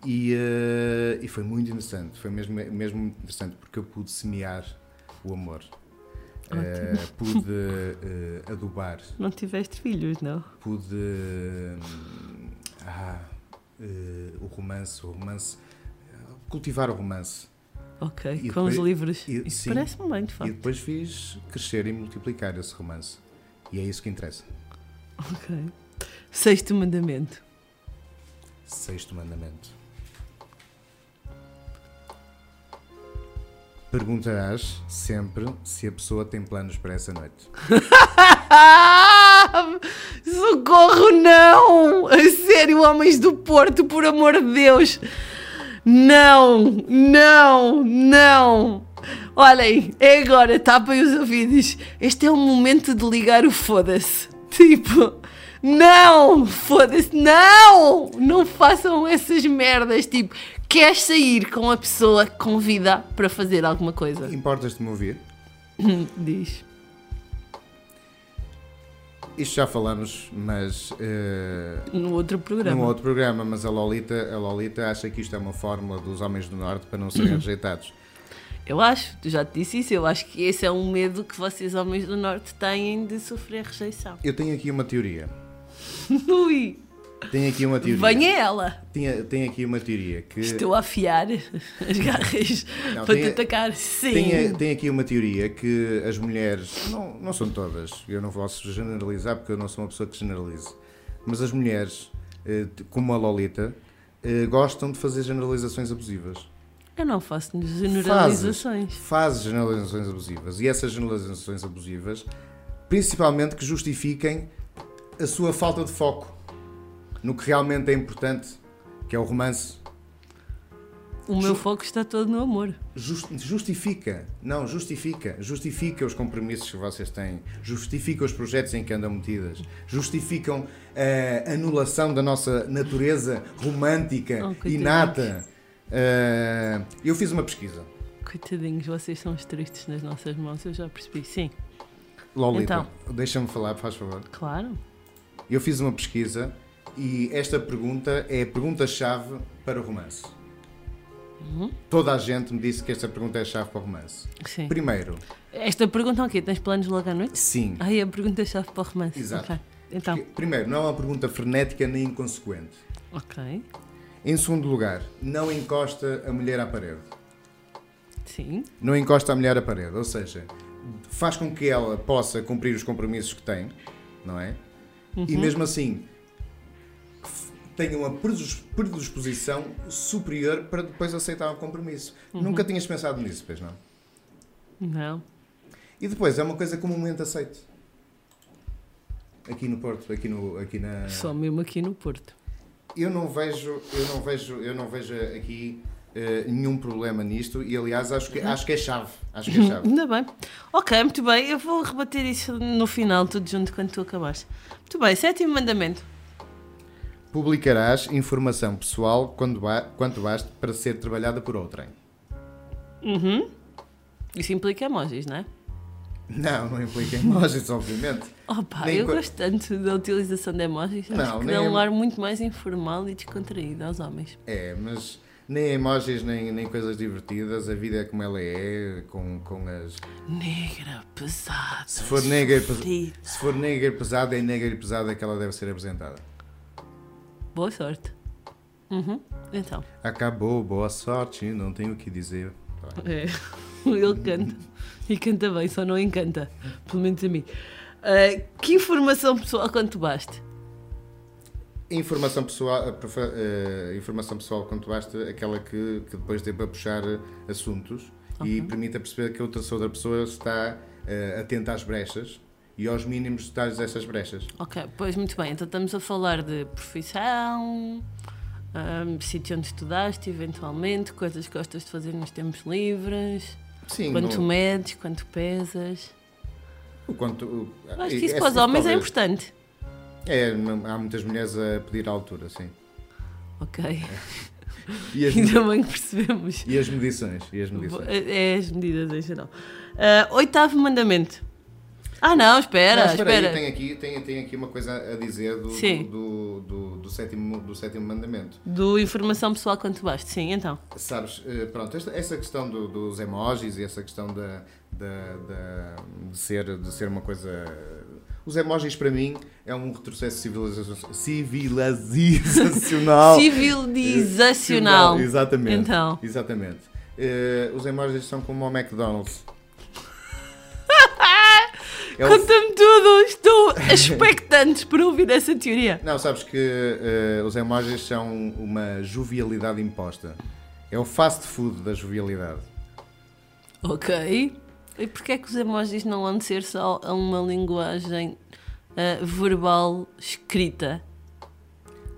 E, eh, e foi muito interessante, foi mesmo, mesmo muito interessante, porque eu pude semear o amor. Eh, pude eh, adubar, Não tiveste filhos, não? pude. hum, ah, eh, o romance, o romance. cultivar o romance. Ok, E com os depois- livros. e- Isso sim. parece-me bem, de E facto. depois fiz crescer e multiplicar esse romance. E é isso que interessa. Ok. Sexto mandamento. Sexto mandamento. Perguntarás sempre se a pessoa tem planos para essa noite. Socorro, não! A sério, homens do Porto, por amor de Deus! Não, não, não! Olhem, é agora, tapem os ouvidos. Este é o momento de ligar o foda-se. Tipo, não! Foda-se, não! Não façam essas merdas. Tipo, queres sair com a pessoa que convida para fazer alguma coisa? Importas-te-me ouvir? Diz. Isto já falamos, mas eh, No outro programa. num outro programa, mas a Lolita, a Lolita acha que isto é uma fórmula dos homens do Norte para não serem rejeitados. Eu acho, tu já te disse isso, eu acho que esse é um medo que vocês, homens do Norte, têm de sofrer rejeição. Eu tenho aqui uma teoria. Ui, Tenho aqui uma teoria. venha ela! Tenho, tenho aqui uma teoria que Estou a afiar as garras Não, para tem- te atacar. Sim! Tem, tem aqui uma teoria que as mulheres, não, não são todas, eu não posso generalizar porque eu não sou uma pessoa que generalize, mas as mulheres, eh, como a Lolita, eh, gostam de fazer generalizações abusivas. Eu não faço generalizações. Fazes, fazes generalizações abusivas e essas generalizações abusivas, principalmente que justifiquem a sua falta de foco no que realmente é importante, que é o romance. O meu foco está todo no amor. Jus- justifica, não, justifica, justifica os compromissos que vocês têm, justifica os projetos em que andam metidas, justificam a anulação da nossa natureza romântica, Oh, inata. Eh, eu fiz uma pesquisa, Coitadinhos, vocês são os tristes nas nossas mãos, eu já percebi. Sim, Lolita, Então. deixa-me falar, faz favor. claro. Eu fiz uma pesquisa e esta pergunta é a pergunta-chave para o romance. Uhum. Toda a gente me disse que esta pergunta é a chave para o romance. Sim. Primeiro, Esta pergunta aqui, tens planos logo à noite? sim. Ai, a pergunta-chave para o romance. Exato. Ok. Então, Porque, Primeiro, não é uma pergunta frenética nem inconsequente. ok. Em segundo lugar, não encosta a mulher à parede. Sim. Não encosta a mulher à parede, ou seja, faz com que ela possa cumprir os compromissos que tem, não é? E Uhum. mesmo assim f- tenha uma predis- predisposição superior para depois aceitar um compromisso. Uhum. Nunca tinhas pensado nisso, pois não? Não. E depois é uma coisa comumente aceite. Aqui no Porto, aqui, no, aqui na. Só mesmo aqui no Porto. Eu não vejo, eu não vejo, eu não vejo aqui eh, nenhum problema nisto e aliás acho que, acho que é chave. Acho que é chave. Ainda bem. Ok, muito bem. Eu vou rebater isso no final, tudo junto quando tu acabares. Muito bem, sétimo mandamento. Publicarás informação pessoal quando ba quanto baste para ser trabalhada por outrem. Uhum. Isso implica emojis, não é? Não, não implica emojis, obviamente. Pá, Nem eu co- gosto tanto da utilização de emojis. Acho Não, que nem dá um ar muito mais informal e descontraído aos homens. É, mas nem emojis, nem, nem coisas divertidas. A vida é como ela é, com, com as. Negra, pesada. Se for negra, sofrida. se for negra pesada, é negra e pesada que ela deve ser apresentada. Boa sorte. Uhum. Então, Acabou, boa sorte, não tenho o que dizer. é. ele canta. E canta bem, só não encanta. Pelo menos a mim. Ah, que informação pessoal quanto baste? Informação pessoal, eh, informação pessoal quanto basta, aquela que, que depois dê para puxar assuntos e permita perceber que outra, outra pessoa está eh, atenta às brechas e aos mínimos detalhes dessas brechas. Ok, pois muito bem. Então estamos a falar de profissão, ahm, sítio onde estudaste, eventualmente, coisas que gostas de fazer nos tempos livres, Sim, quanto medes, quanto pesas. o quanto, Acho que é- isso é- para os homens é talvez- importante. É, há muitas mulheres a pedir a altura, sim. Ok, E as, ainda bem que percebemos. e as medições. E as medições. É as medidas em geral. Ah, oitavo mandamento. Ah, não, espera, Não, espera aí, espera. tenho aqui, tenho, tenho aqui uma coisa a dizer do, do, do, do sétimo, do sétimo mandamento. Do informação pessoal quanto baste, sim, então. Sabes, eh, pronto, esta- essa questão do- dos emojis e essa questão da, da, da- de, ser, de ser uma coisa. Os emojis para mim é um retrocesso civiliza- civilizacional. Civilizacional. Exatamente. Então. Exatamente. Eh, os emojis são como o McDonald's. É Conta-me tudo, estou expectante por ouvir essa teoria. Não, sabes que eh, os emojis são uma jovialidade imposta. É o fast food da jovialidade. Ok. E porquê é que os emojis não vão ser só uma linguagem ah, verbal escrita?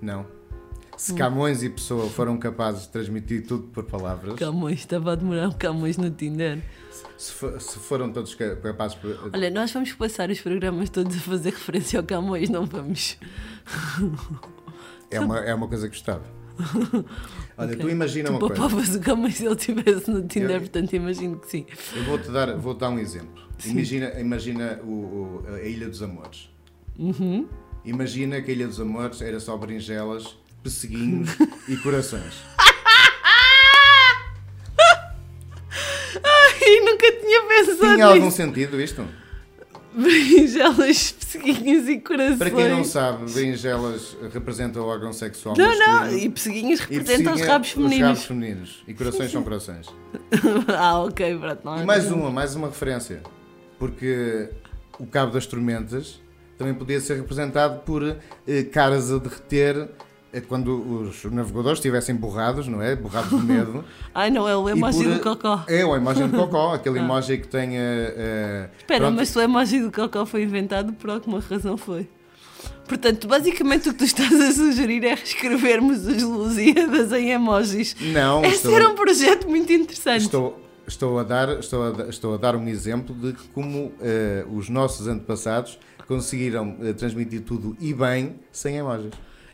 Não. Se Camões e Pessoa foram capazes de transmitir tudo por palavras, Camões, estava a demorar um Camões no Tinder. se, se foram todos ca- capazes por. Olha, nós vamos passar os programas todos a fazer referência ao Camões, não vamos? É uma, é uma coisa que gostava. Olha, Ok. tu imagina Tu uma coisa. papavas o Camões se ele estivesse no Tinder, Eu- portanto imagino que sim. Eu vou-te dar, vou dar um exemplo. Sim. Imagina, imagina o, o- a Ilha dos Amores. Uhum. Imagina que a Ilha dos Amores era só berinjelas, pesseguinhos e corações. Ai, nunca tinha pensado Tinha algum nisso. sentido isto? Berinjelas, pesseguinhos e corações. Para quem não sabe, berinjelas representam o órgão sexual Não, masculino. não, e pesseguinhos E representam os perseguem rabos Os rabos femininos. E corações são corações. ah, ok, pronto. Não E mais uma, mais uma referência. Porque o Cabo das Tormentas também podia ser representado por eh, caras a derreter eh, quando os navegadores estivessem borrados, não é? Borrados de medo. Ai, não, é o emoji por- do cocó. É, a imagem do cocó, aquele emoji que tem. eh, Espera, pronto, mas se o emoji do cocó foi inventado, por alguma razão foi. Portanto, basicamente o que tu estás a sugerir é reescrevermos os Lusíadas em emojis. Não, Esse estou- era um projeto muito interessante. Estou, estou, a dar, estou, a, estou a dar um exemplo de como eh, os nossos antepassados conseguiram eh, transmitir tudo e bem sem emojis.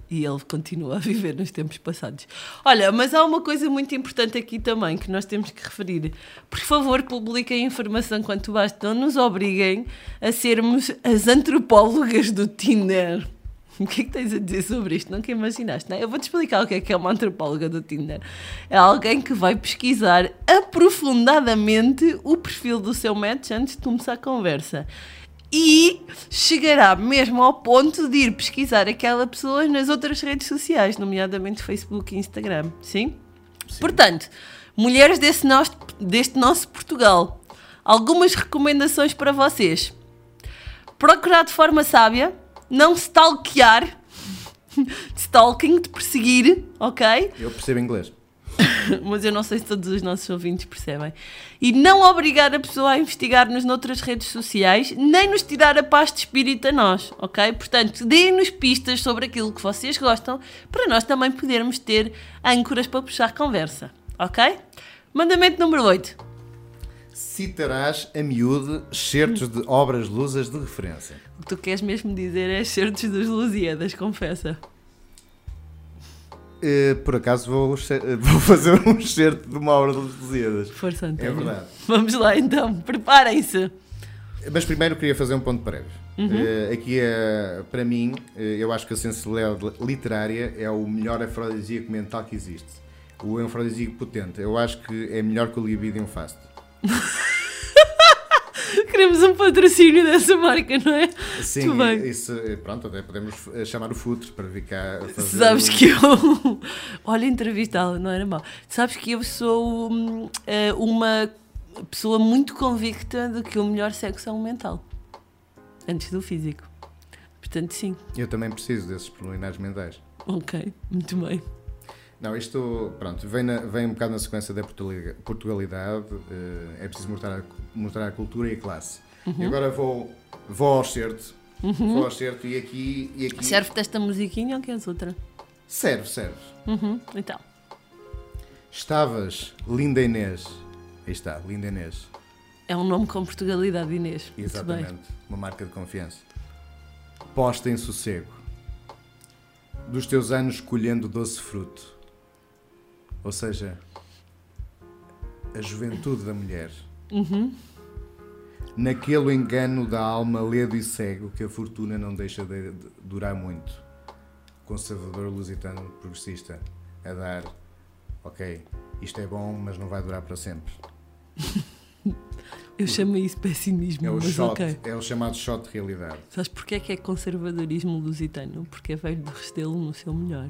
E ele continua a viver nos tempos passados. Olha, mas há uma coisa muito importante aqui também que nós temos que referir. Por favor, publiquem informação quanto basta. Não nos obriguem a sermos as antropólogas do Tinder. O que é que tens a dizer sobre isto? Nunca imaginaste, não é? Eu vou-te explicar o que é que é uma antropóloga do Tinder. É alguém que vai pesquisar aprofundadamente o perfil do seu match antes de começar a conversa. E chegará mesmo ao ponto de ir pesquisar aquela pessoa nas outras redes sociais, nomeadamente Facebook e Instagram. Sim? Portanto, mulheres desse nosso, deste nosso Portugal, algumas recomendações para vocês. Procurar de forma sábia, não stalkear, stalking, de perseguir, ok? Eu percebo inglês. mas eu não sei se todos os nossos ouvintes percebem. E não obrigar a pessoa a investigar-nos noutras redes sociais, nem nos tirar a paz de espírito a nós, ok? Portanto, deem-nos pistas sobre aquilo que vocês gostam, para nós também podermos ter âncoras para puxar conversa, ok? Mandamento número 8. Citarás a miúde certos de obras lusas de referência. O que tu queres mesmo dizer é certos dos Lusíadas, confessa. Eh, por acaso vou, che- vou fazer um excerto de uma obra dos Lusíadas. Força, É António. verdade. Vamos lá então, preparem-se. Mas primeiro queria fazer um ponto prévio. Eh, aqui, é, para mim, eh, eu acho que a sensibilidade literária é o melhor afrodisíaco mental que existe. O afrodisíaco potente. Eu acho que é melhor que o libidium fast. Queremos um patrocínio dessa marca, não é? Sim, Muito bem. isso, eh, pronto, até podemos eh, chamar o Futre para vir cá fazer Sabes que eu. Olha, entrevistá-la, não era mal. Sabes que eu sou hum, eh, uma pessoa muito convicta de que o melhor sexo é o mental. Antes do físico. Portanto, sim. Eu também preciso desses preliminares mentais. Ok, muito bem. Não, isto, pronto, vem, na- vem um bocado na sequência da Portugali- Portugalidade, é preciso mostrar a, mostrar a cultura e a classe. Uhum. E agora vou, vou ao certo, vou ao certo e aqui, e aqui Serve-te esta musiquinha ou queres outra? serve, serve. Uhum, então. Estavas, linda Inês, aí está, linda Inês, É um nome com Portugalidade, Inês. Exatamente, uma marca de confiança. Posta em sossego, dos teus anos colhendo doce fruto, ou seja, a juventude da mulher. Uhum. Naquele engano da alma ledo e cego que a fortuna não deixa de durar muito. Conservador lusitano progressista a dar, ok, isto é bom, mas não vai durar para sempre. Eu chamo isso pessimismo, É o mas shot, ok. é o chamado shot de realidade. Sabes porquê é que é conservadorismo lusitano? Porque é velho do Restelo no seu melhor.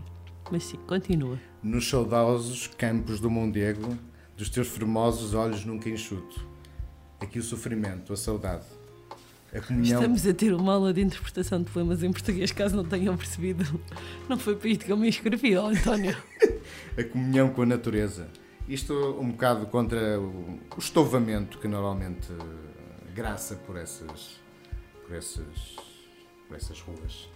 Mas sim, continua. Nos saudosos campos do Mondego, dos teus formosos olhos nunca enxuto. Aqui o sofrimento, a saudade, a comunhão. Estamos a ter uma aula de interpretação de poemas em português, caso não tenham percebido. Não foi para isto que eu me inscrevi, ó António. a comunhão com a natureza. Isto um bocado contra o, o estovamento que normalmente eh, graça por essas, por essas, por essas ruas.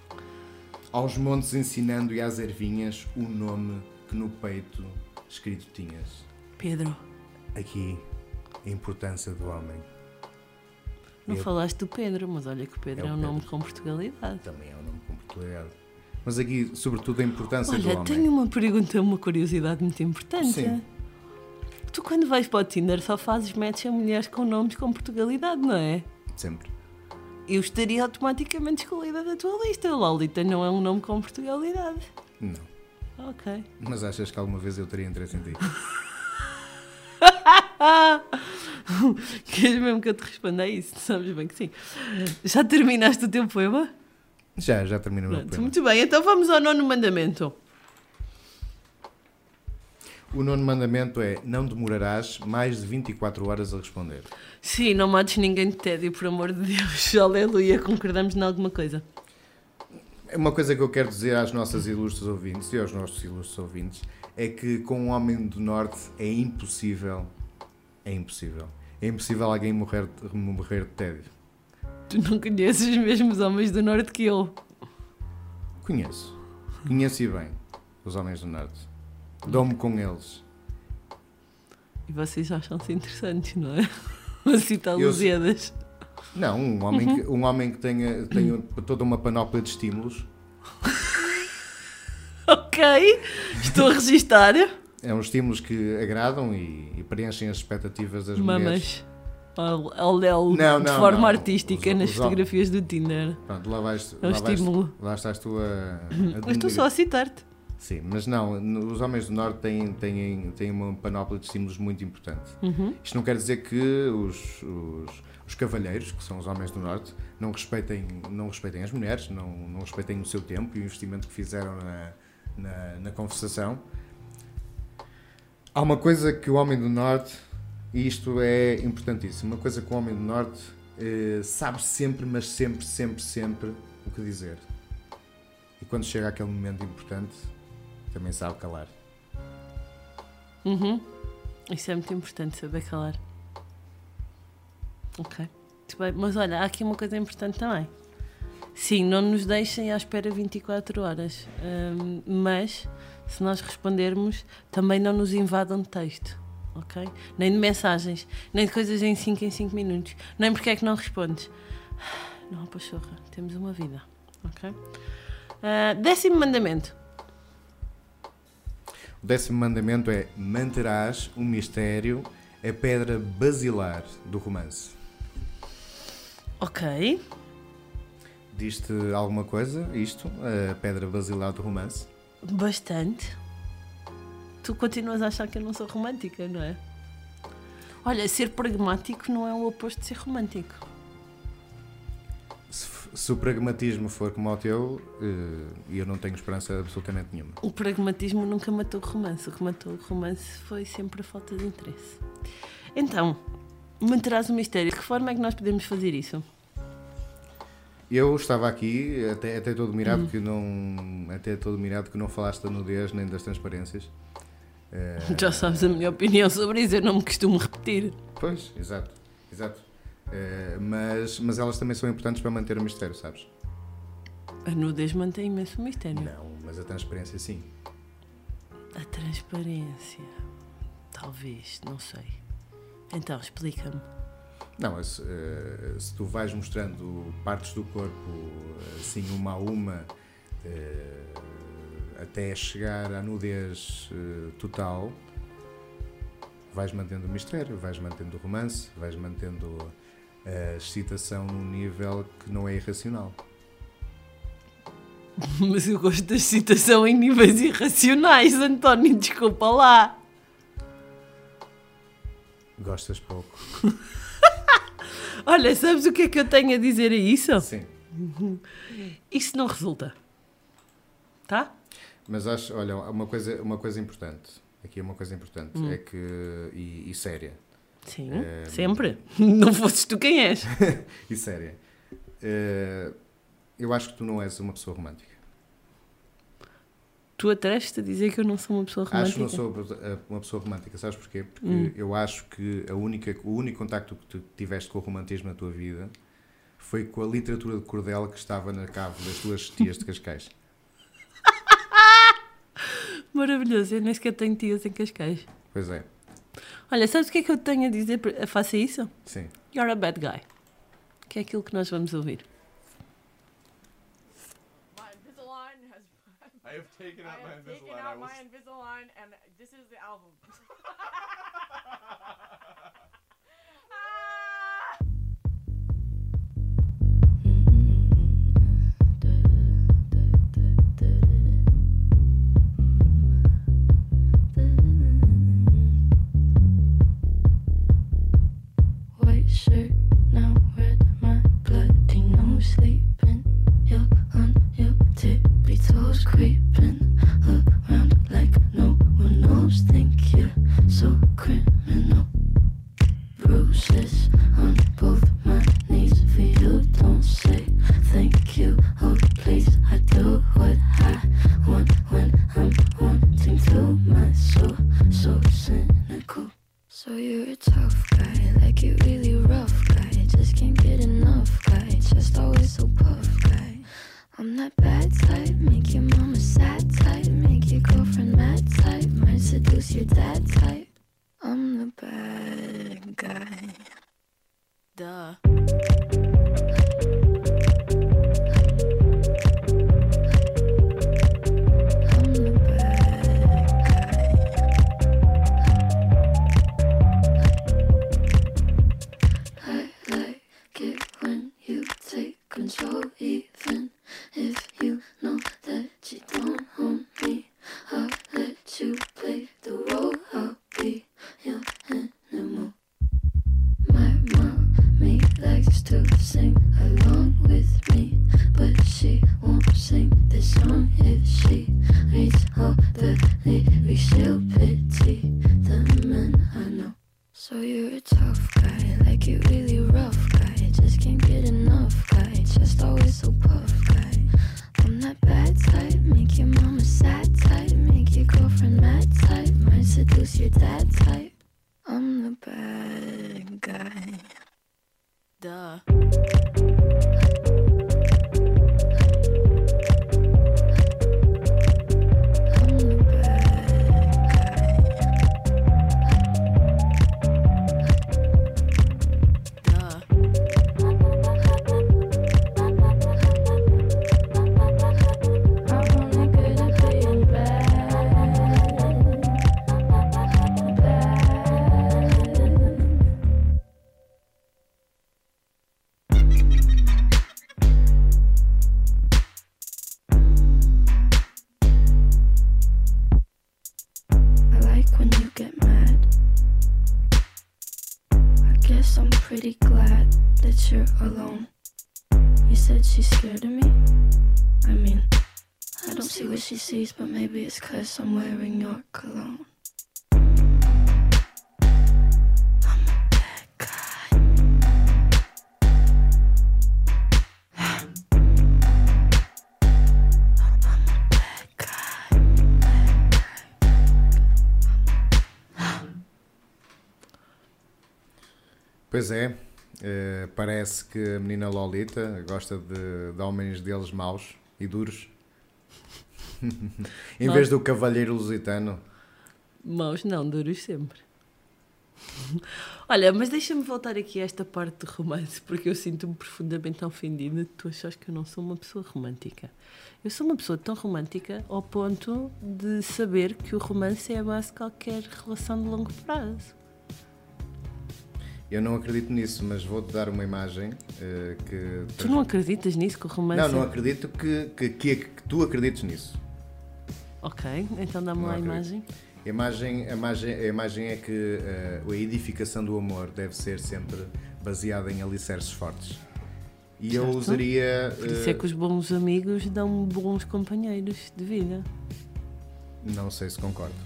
Aos montes ensinando e às ervinhas o nome que no peito escrito tinhas. Pedro, Aqui, a importância do homem. não Eu- falaste do Pedro, mas olha que o Pedro É é, um nome Pedro. com Portugalidade. Também é um nome com Portugalidade. Mas aqui, sobretudo, a importância do Olha, homem. tenho uma pergunta, uma curiosidade muito importante. Sim. Tu, quando vais para o Tinder, só fazes match a mulheres com nomes com Portugalidade, não é? Sempre. Eu estaria automaticamente excluída da tua lista. Lolita não é um nome com Portugalidade. Não. Ok. Mas achas que alguma vez eu teria interesse em ti? Queres mesmo que eu te responda a isso? Sabes bem que sim. Já terminaste o teu poema? Já, já terminei o meu poema. muito bem, então vamos ao nono mandamento. O nono mandamento é: não demorarás mais de 24 horas a responder. Sim, não mates ninguém de tédio, por amor de Deus. Aleluia, concordamos em alguma coisa. É Uma coisa que eu quero dizer às nossas ilustres ouvintes e aos nossos ilustres ouvintes é que com um homem do Norte é impossível, é impossível, é impossível alguém morrer, morrer de tédio. Tu não conheces os mesmos homens do Norte que eu. Conheço, conheço e bem os homens do Norte. Dou-me com eles. E vocês acham-se interessantes, não é? Assim está Eu- Lusíadas. Não, um homem, que, um homem que tenha, tenha toda uma panóplia de estímulos Ok, estou a registar. É uns estímulos que agradam e, e preenchem as expectativas das mulheres. Mamas. Ao Léo, de forma não. artística Os- nas os- fotografias do Tinder. Pronto, lá vais, É um lá, vais estímulo. lá estás tu a, a estou só a citar-te. Sim, mas não, os homens do Norte têm, têm, têm uma panóplia de estímulos muito importante. Uhum. Isto não quer dizer que os, os, os cavalheiros, que são os homens do Norte, não respeitem, não respeitem as mulheres, não, não respeitem o seu tempo e o investimento que fizeram na, na, na conversação. Há uma coisa que o homem do Norte, e isto é importantíssimo, uma coisa que o homem do Norte eh, sabe sempre, mas sempre, sempre, sempre o que dizer. E quando chega aquele momento importante, também sabe calar. Uhum. Isso é muito importante, saber calar. Ok. Muito bem. Mas olha, há aqui uma coisa importante também. Sim, não nos deixem à espera 24 horas. Hum, mas, se nós respondermos, também não nos invadam de texto. Ok? Nem de mensagens, nem de coisas em 5 em 5 minutos. Nem porque é que não respondes. Não, pachorra, temos uma vida. Ok? Ah, décimo mandamento. O décimo mandamento é: manterás um mistério, a pedra basilar do romance. Ok. Diz-te alguma coisa, isto, a pedra basilar do romance? Bastante. Tu continuas a achar que eu não sou romântica, não é? Olha, ser pragmático não é o oposto de ser romântico. Se, se o pragmatismo for como o teu, eh, eu não tenho esperança absolutamente nenhuma. O pragmatismo nunca matou o romance. O que matou o romance foi sempre a falta de interesse. Então, manterás o mistério. De que forma é que nós podemos fazer isso? Eu estava aqui, até, até todo mirado que não. Até todo mirado que não falaste da nudez nem das transparências. Eh, Já sabes a minha opinião sobre isso, eu não me costumo repetir. Pois, exato, exato. Eh, mas, mas elas também são importantes para manter o mistério, sabes? A nudez mantém imenso mistério. Não, mas a transparência sim. A transparência. Talvez, não sei. Então, explica-me. Não, se, eh, se tu vais mostrando partes do corpo assim uma a uma eh, até chegar à nudez eh, total, vais mantendo o mistério, vais mantendo o romance, vais mantendo a excitação num nível que não é irracional. Mas eu gosto da excitação em níveis irracionais, António, desculpa lá. Gostas pouco? Olha, sabes o que é que eu tenho a dizer a isso? Sim. Isso não resulta. Tá? Mas acho, olha, uma coisa, uma coisa importante, aqui é uma coisa importante, é que, e, e séria, Sim, É, sempre. Não fosses tu quem és. e séria, Eh, eu acho que tu não és uma pessoa romântica. Tu atreves-te a dizer que eu não sou uma pessoa romântica? Acho que não sou eh, uma pessoa romântica, sabes porquê? Porque eu acho que a única, o único contacto que tu tiveste com o romantismo na tua vida foi com a literatura de cordel que estava na cave das tuas tias de Cascais. Maravilhoso, eu nem sequer tenho tias em Cascais. Pois é, Olha, sabes o que é que eu tenho a dizer? Faça isso? sim. You're a bad guy. Que é aquilo que nós vamos ouvir. I have taken out my have taken Invisalign. I out my Invisalign, and this is the album. what she sees, but maybe it's cause I'm wearing your cologne. Pois é, eh, parece que a menina Lolita gosta de, de homens deles maus e duros. Em vez do cavalheiro lusitano. Maus não, duros sempre. Olha, mas deixa-me voltar aqui a esta parte do romance, porque eu sinto-me profundamente ofendida de tu achas que eu não sou uma pessoa romântica. Eu sou uma pessoa tão romântica ao ponto de saber que o romance é a base de qualquer relação de longo prazo. Eu não acredito nisso, mas vou-te dar uma imagem eh, que. Tu não acreditas nisso, que o romance. Não, não acredito que, que, que, que tu acredites nisso. Ok, então dá-me lá a imagem. A imagem, a imagem, a imagem é que eh, a edificação do amor deve ser sempre baseada em alicerces fortes. E eu Certo. usaria. Por isso é eh, que os bons amigos dão bons companheiros de vida. Não sei se concordo.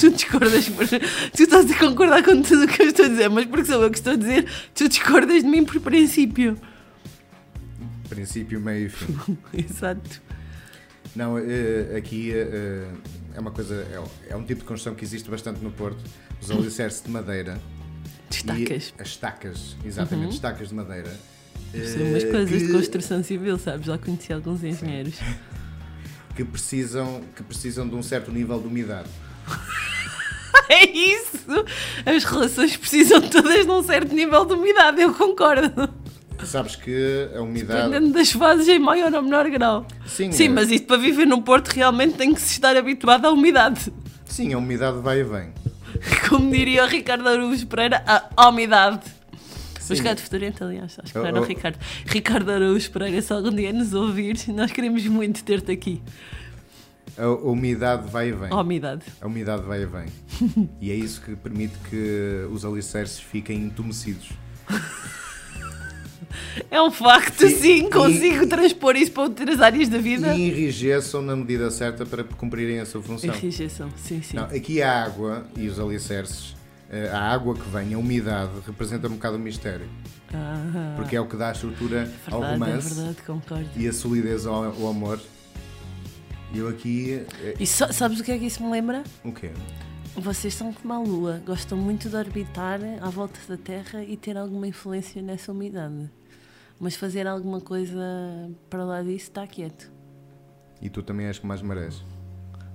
Tu discordas, por... tu estás a concordar com tudo o que eu estou a dizer, mas porque sou eu que estou a dizer, tu discordas de mim por princípio. Princípio, meio e fim. Exato. Não, eh, aqui eh, é uma coisa. É, é um tipo de construção que existe bastante no Porto. Os alicerces de madeira. Estacas. As estacas, exatamente, Uhum. estacas de madeira. São umas eh, coisas de que- construção civil, sabes? Já conheci alguns engenheiros. que precisam, que precisam de um certo nível de umidade. É isso! As relações precisam todas de um certo nível de umidade, eu concordo. Sabes que a umidade. Dependendo das fases em maior ou menor grau. Sim, Sim é. mas isto para viver no Porto realmente tem que se estar habituado à umidade. Sim, a umidade vai e vem. Como diria o Ricardo Araújo Pereira, a umidade. Sim. Mas cá de Futurente, aliás, acho que não era o. Ricardo. Ricardo Araújo Pereira, se algum dia nos ouvir, nós queremos muito ter-te aqui. A, a umidade vai e vem. A umidade. A umidade vai e vem. e é isso que permite que os alicerces fiquem entumecidos. É um facto, Sim, sim, e- consigo transpor isso para outras áreas da vida. E enrijeçam na medida certa para cumprirem a sua função. Enrijeção, sim, sim. Não, aqui a água e os alicerces, eh, a água que vem, a umidade, representa um bocado o mistério. Ah, Porque é o que dá a estrutura ao verdade, é romance verdade, concordo. e a solidez ao, ao amor. E eu aqui. eh, E sa- sabes o que é que isso me lembra? O quê? Vocês são como a Lua, gostam muito de orbitar à volta da Terra e ter alguma influência nessa umidade. Mas fazer alguma coisa para lá disso está quieto. E tu também és que mais mereces.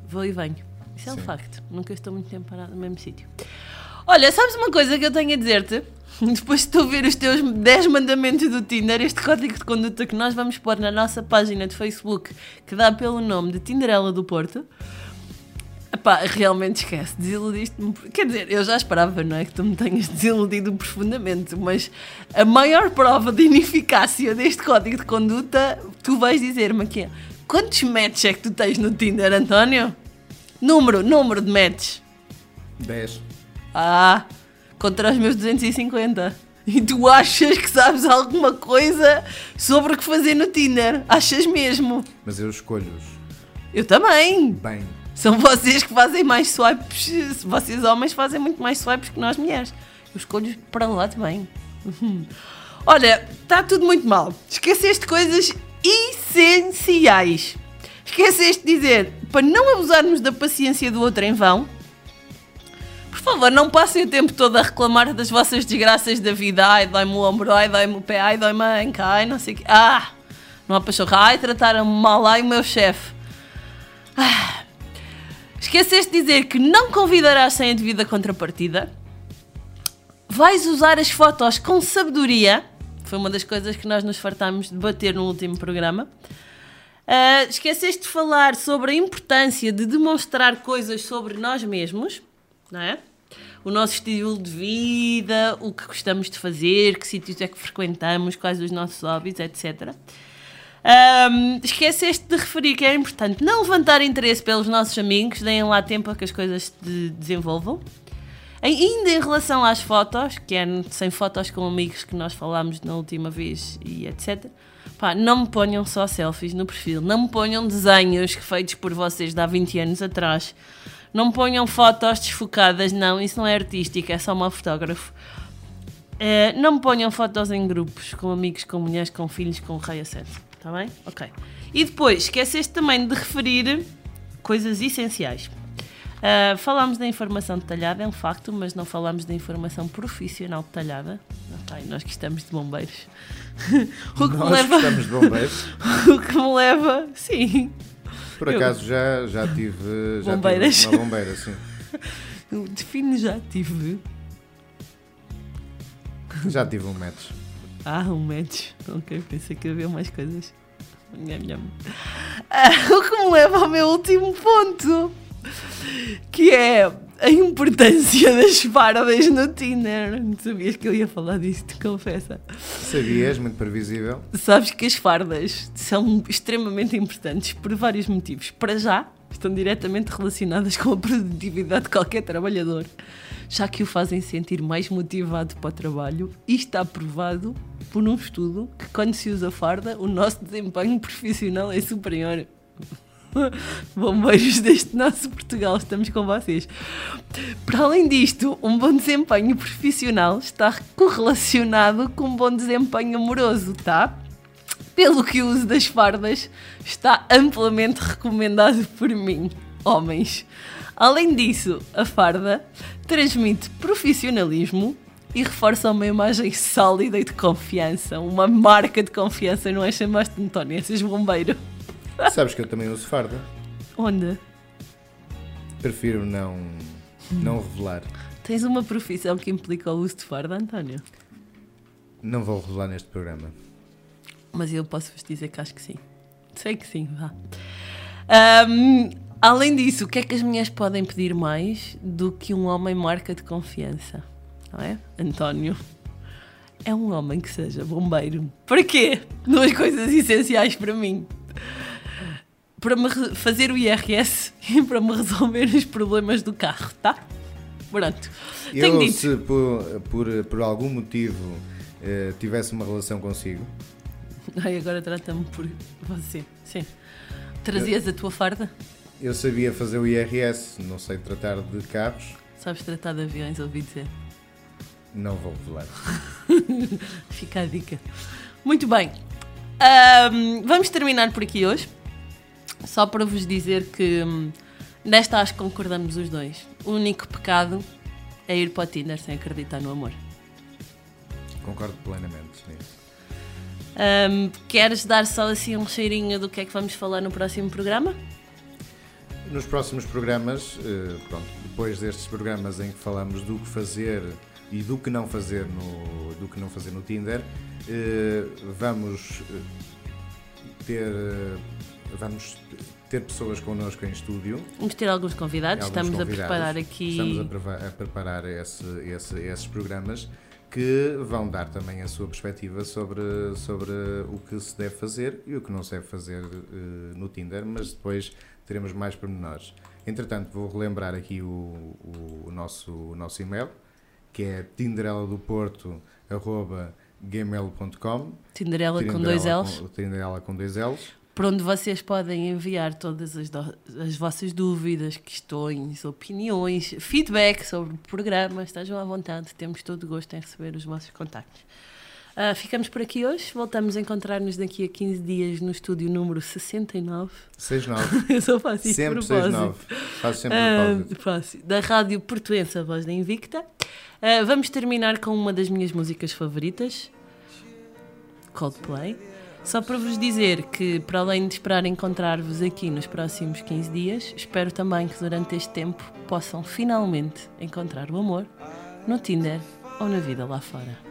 Vou e venho. Isso é um Sim. facto. Nunca estou muito tempo parado no mesmo sítio. Olha, sabes uma coisa que eu tenho a dizer-te? Depois de tu ver os teus 10 mandamentos do Tinder, este código de conduta que nós vamos pôr na nossa página de Facebook, que dá pelo nome de Tinderela do Porto, Epá, realmente esquece, desiludiste-me. Quer dizer, eu já esperava, não é? Que tu me tenhas desiludido profundamente, mas a maior prova de ineficácia deste código de conduta, tu vais dizer-me aqui. Quantos matches é que tu tens no Tinder, António? Número, número de matches. 10. Ah, contra os meus 250. E tu achas que sabes alguma coisa sobre o que fazer no Tinder? Achas mesmo? Mas eu escolho-os. Eu também. Bem. São vocês que fazem mais swipes. Vocês homens fazem muito mais swipes que nós mulheres. Eu escolho para lá bem. Olha, está tudo muito mal. Esqueceste coisas essenciais. Esqueceste de dizer para não abusarmos da paciência do outro em vão. Por favor, não passem o tempo todo a reclamar das vossas desgraças da vida. Ai, dói-me o ombro, ai, dói-me o pé, ai, dói-me a anca, ai, não sei o quê. Ah, não há pachorra. Ai, trataram-me mal, ai, o meu chefe. Ah, Esqueceste de dizer que não convidarás sem a devida contrapartida. Vais usar as fotos com sabedoria. Foi uma das coisas que nós nos fartámos de bater no último programa. Ah, esqueceste de falar sobre a importância de demonstrar coisas sobre nós mesmos, não é? O nosso estilo de vida, o que gostamos de fazer, que sítios é que frequentamos, quais os nossos hobbies, etc. Ahm, esqueceste de referir que é importante não levantar interesse pelos nossos amigos, deem lá tempo a que as coisas se desenvolvam. Ainda em relação às fotos, que é sem fotos com amigos que nós falámos na última vez e etc. Pá, não me ponham só selfies no perfil, não me ponham desenhos feitos por vocês de há 20 anos atrás, não me ponham fotos desfocadas, não, isso não é artístico, é só uma fotógrafo. Eh, não me ponham fotos em grupos com amigos, com mulheres, com filhos, com raio etc. Está bem? Ok. E depois, esqueceste também de referir coisas essenciais. Uh, falámos da informação detalhada, é um facto, mas não falámos da informação profissional detalhada. Ok, nós que estamos de bombeiros. o que me Nós leva. gostamos de bombeiros. o que me leva. Sim. Por Eu- acaso já, já tive. Já Bombeiras. Tive uma bombeira, sim. Eu defino já tive. Já tive um metro. Ah, um match. Ok, pensei que havia mais coisas. Ah, o que me leva ao meu último ponto, que é a importância das fardas no Tinder. Não sabias que eu ia falar disso, te confessa. Sabias, muito previsível. Sabes que as fardas são extremamente importantes por vários motivos. Para já, estão diretamente relacionadas com a produtividade de qualquer trabalhador, já que o fazem sentir mais motivado para o trabalho e está provado por um estudo que quando se usa farda, o nosso desempenho profissional é superior. Bombeiros deste nosso Portugal, estamos com vocês. Para além disto, um bom desempenho profissional está correlacionado com um bom desempenho amoroso, tá? Pelo que o uso das fardas está amplamente recomendado por mim, homens. Além disso, a farda transmite profissionalismo e reforça uma imagem sólida e de confiança. Uma marca de confiança, não é? Chamaste de António, esses bombeiro. Sabes que eu também uso farda. Onde? Prefiro não, não revelar. Tens uma profissão que implica o uso de farda, António? Não vou revelar neste programa. Mas eu posso-vos dizer que acho que sim. Sei que sim, vá. Ahm, além disso, o que é que as mulheres podem pedir mais do que um homem marca de confiança? Não é? António é um homem que seja bombeiro. Para quê? Duas coisas essenciais para mim. Para me fazer o IRS e para me resolver os problemas do carro, tá? Pronto. Tenho Eu, dito. se por, por, por algum motivo eh, tivesse uma relação consigo, Ai, agora trata-me por você. Sim. Trazias a tua farda? eu sabia fazer o IRS, não sei tratar de carros, Sabes tratar de aviões, ouvi dizer. Não vou revelar. Fica a dica. Muito bem. Ahm, vamos terminar por aqui hoje. Só para vos dizer que hum, nesta acho que concordamos os dois. O único pecado é ir para o Tinder sem acreditar no amor. Concordo plenamente nisso. Ahm, queres dar só assim um cheirinho do que é que vamos falar no próximo programa? Nos próximos programas, eh, pronto, depois destes programas em que falamos do que fazer e do que não fazer no, do que não fazer no Tinder, eh, vamos eh, ter eh, vamos ter pessoas connosco em estúdio. Vamos ter alguns convidados. alguns Estamos convidados. a preparar aqui. Estamos a, a preparar esse, esse- esses programas que vão dar também a sua perspectiva sobre, sobre o que se deve fazer e o que não se deve fazer eh, no Tinder, mas depois teremos mais pormenores. Entretanto, vou relembrar aqui o, o- o nosso, o nosso e-mail, que é tindereladoporto.gmail.com Tinderela com dois L's. Tinderela com dois L's. para onde vocês podem enviar todas as, do- as vossas dúvidas, questões, opiniões, feedback sobre o programa. Estejam à vontade, temos todo o gosto em receber os vossos contactos. Ah, ficamos por aqui hoje, voltamos a encontrar-nos daqui a 15 dias no estúdio número 69. 69. Eu só faço isso Sempre de propósito. 69. Faço sempre Ah, propósito. Da Rádio Portuense, a voz da Invicta. Ah, vamos terminar com uma das minhas músicas favoritas, Coldplay. Só para vos dizer que, para além de esperar encontrar-vos aqui nos próximos 15 dias, espero também que durante este tempo possam finalmente encontrar o amor no Tinder ou na vida lá fora.